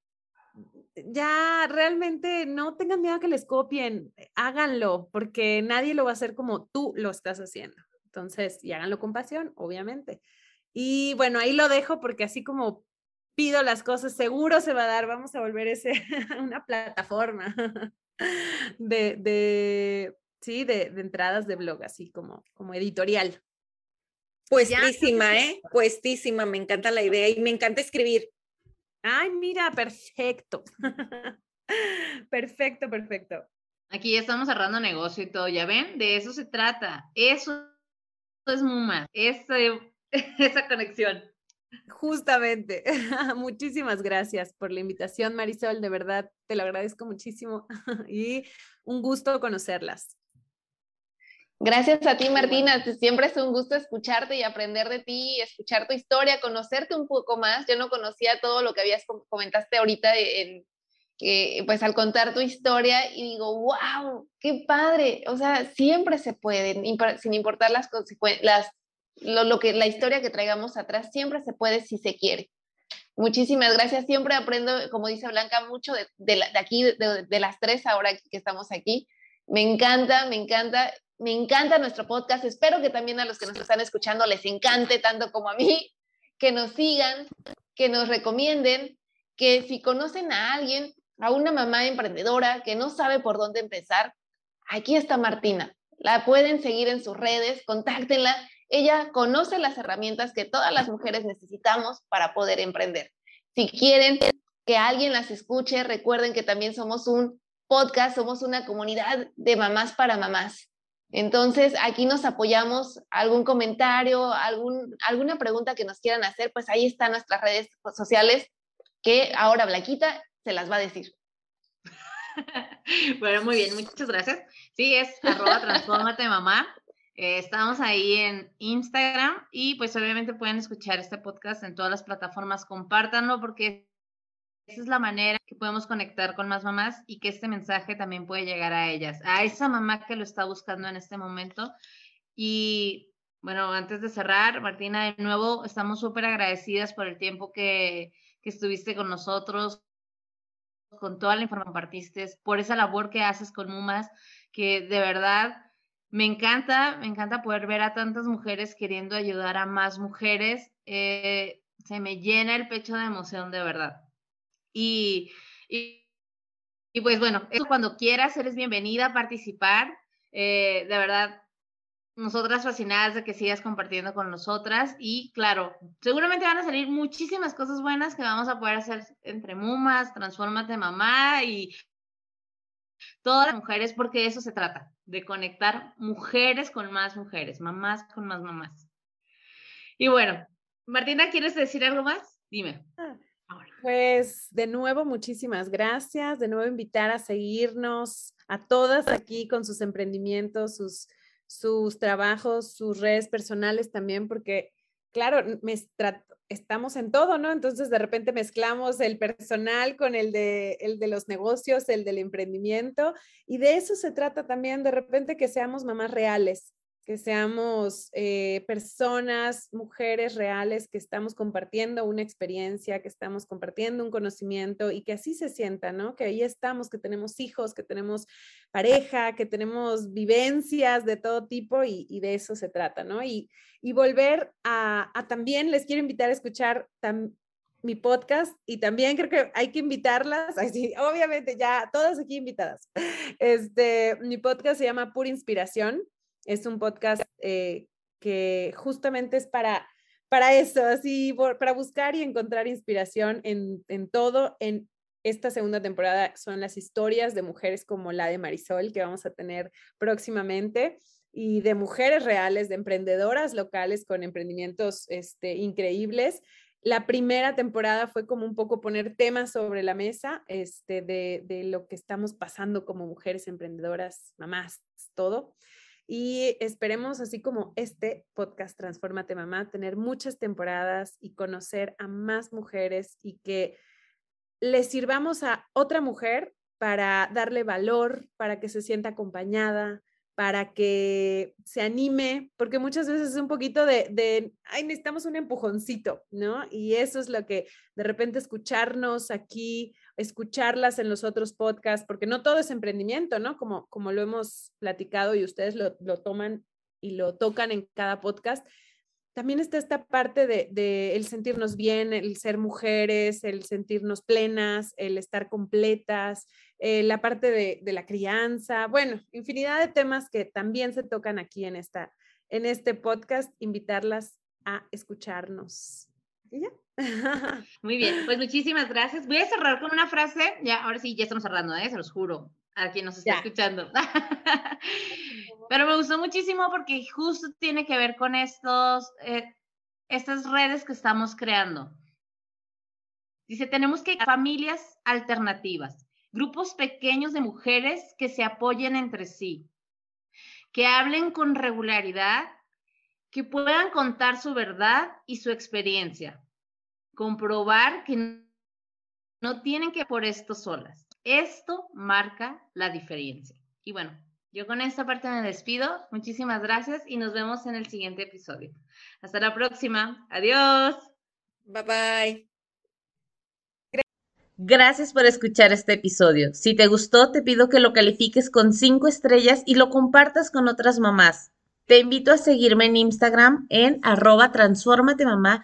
ya realmente no tengan miedo a que les copien, eh, háganlo, porque nadie lo va a hacer como tú lo estás haciendo. Entonces, y háganlo con pasión, obviamente. Y bueno, ahí lo dejo porque así como pido las cosas, seguro se va a dar, vamos a volver ese una plataforma de, de sí, de, de, entradas de blog, así como, como editorial. Puestísima, ¿eh? Puestísima, me encanta la idea y me encanta escribir. Ay, mira, perfecto. perfecto, perfecto. Aquí ya estamos cerrando negocio y todo, ya ven, de eso se trata. Eso es Muma, esa conexión. Justamente. Muchísimas gracias por la invitación, Marisol. De verdad, te lo agradezco muchísimo y un gusto conocerlas. Gracias a ti, Martina. Siempre es un gusto escucharte y aprender de ti, escuchar tu historia, conocerte un poco más. Yo no conocía todo lo que habías comentaste ahorita en, pues al contar tu historia y digo, wow, qué padre. O sea, siempre se puede, sin importar las consecuencias, lo, que, la historia que traigamos atrás, siempre se puede si se quiere. Muchísimas gracias. Siempre aprendo, como dice Blanca, mucho de, de, aquí, de, de las tres ahora que estamos aquí. Me encanta, me encanta me encanta nuestro podcast. Espero que también a los que nos están escuchando les encante tanto como a mí, que nos sigan, que nos recomienden, que si conocen a alguien, a una mamá emprendedora que no sabe por dónde empezar, aquí está Martina. La pueden seguir en sus redes, contáctenla. Ella conoce las herramientas que todas las mujeres necesitamos para poder emprender. Si quieren que alguien las escuche, recuerden que también somos un podcast, somos una comunidad de mamás para mamás. Entonces, aquí nos apoyamos, algún comentario, algún, alguna pregunta que nos quieran hacer, pues ahí están nuestras redes sociales que ahora Blaquita se las va a decir. bueno, muy bien, muchas gracias. Sí, es arroba transformate mamá. Eh, estamos ahí en Instagram y pues obviamente pueden escuchar este podcast en todas las plataformas. Compártanlo porque esa es la manera que podemos conectar con más mamás y que este mensaje también puede llegar a ellas, a esa mamá que lo está buscando en este momento. Y bueno, antes de cerrar, Martina, de nuevo, estamos súper agradecidas por el tiempo que, que estuviste con nosotros, con toda la información que compartiste, por esa labor que haces con Mumas, que de verdad me encanta, me encanta poder ver a tantas mujeres queriendo ayudar a más mujeres. Eh, se me llena el pecho de emoción, de verdad. Y, y, pues bueno, eso cuando quieras, eres bienvenida a participar. Eh, de verdad, nosotras fascinadas de que sigas compartiendo con nosotras y claro, seguramente van a salir muchísimas cosas buenas que vamos a poder hacer entre Mumas, Transfórmate Mamá y todas las mujeres, porque eso se trata, de conectar mujeres con más mujeres, mamás con más mamás. Y bueno, Martina, ¿quieres decir algo más? Dime. Pues de nuevo, muchísimas gracias. De nuevo, invitar a seguirnos a todas aquí con sus emprendimientos, sus, sus trabajos, sus redes personales también, porque, claro, me estamos en todo, ¿no? Entonces, de repente mezclamos el personal con el de, el de los negocios, el del emprendimiento, y de eso se trata también, de repente que seamos mamás reales, que seamos eh, personas, mujeres reales, que estamos compartiendo una experiencia, que estamos compartiendo un conocimiento y que así se sienta, ¿no? Que ahí estamos, que tenemos hijos, que tenemos pareja, que tenemos vivencias de todo tipo y, de eso se trata, ¿no? Y, volver a, también, les quiero invitar a escuchar mi podcast y también creo que hay que invitarlas, así, obviamente ya todas aquí invitadas. Este, mi podcast se llama Pura Inspiración es un podcast eh, que justamente es para, para eso, así, para buscar y encontrar inspiración en, en todo. En esta segunda temporada son las historias de mujeres como la de Marisol que vamos a tener próximamente y de mujeres reales, de emprendedoras locales con emprendimientos este, increíbles. La primera temporada fue como un poco poner temas sobre la mesa este, de, de lo que estamos pasando como mujeres emprendedoras, mamás, todo. Y esperemos, así como este podcast Transformate Mamá, tener muchas temporadas y conocer a más mujeres y que le sirvamos a otra mujer para darle valor, para que se sienta acompañada, para que se anime, porque muchas veces es un poquito de, de, ay, necesitamos un empujoncito, ¿no? Y eso es lo que de repente escucharnos aquí escucharlas en los otros podcasts, porque no todo es emprendimiento, ¿no? Como, como lo hemos platicado y ustedes lo, toman y lo tocan en cada podcast. También está esta parte de, el sentirnos bien, el ser mujeres, el sentirnos plenas, el estar completas, eh, la parte de, de, la crianza, bueno, infinidad de temas que también se tocan aquí en, esta, en este podcast, invitarlas a escucharnos. ¿Y ya? Muy bien, pues muchísimas gracias. Voy a cerrar con una frase, ya, ahora sí, ya estamos cerrando, ¿eh? se los juro, a quien nos está escuchando. Pero me gustó muchísimo porque justo tiene que ver con estos, eh, estas redes que estamos creando. Dice, tenemos que familias alternativas, grupos pequeños de mujeres que se apoyen entre sí, que hablen con regularidad, que puedan contar su verdad y su experiencia, comprobar que no tienen que por esto solas. Esto marca la diferencia. Y bueno, yo con esta parte me despido. Muchísimas gracias y nos vemos en el siguiente episodio. Hasta la próxima. Adiós. Bye bye. Gracias por escuchar este episodio. Si te gustó, te pido que lo califiques con cinco estrellas y lo compartas con otras mamás. Te invito a seguirme en Instagram en arroba mamá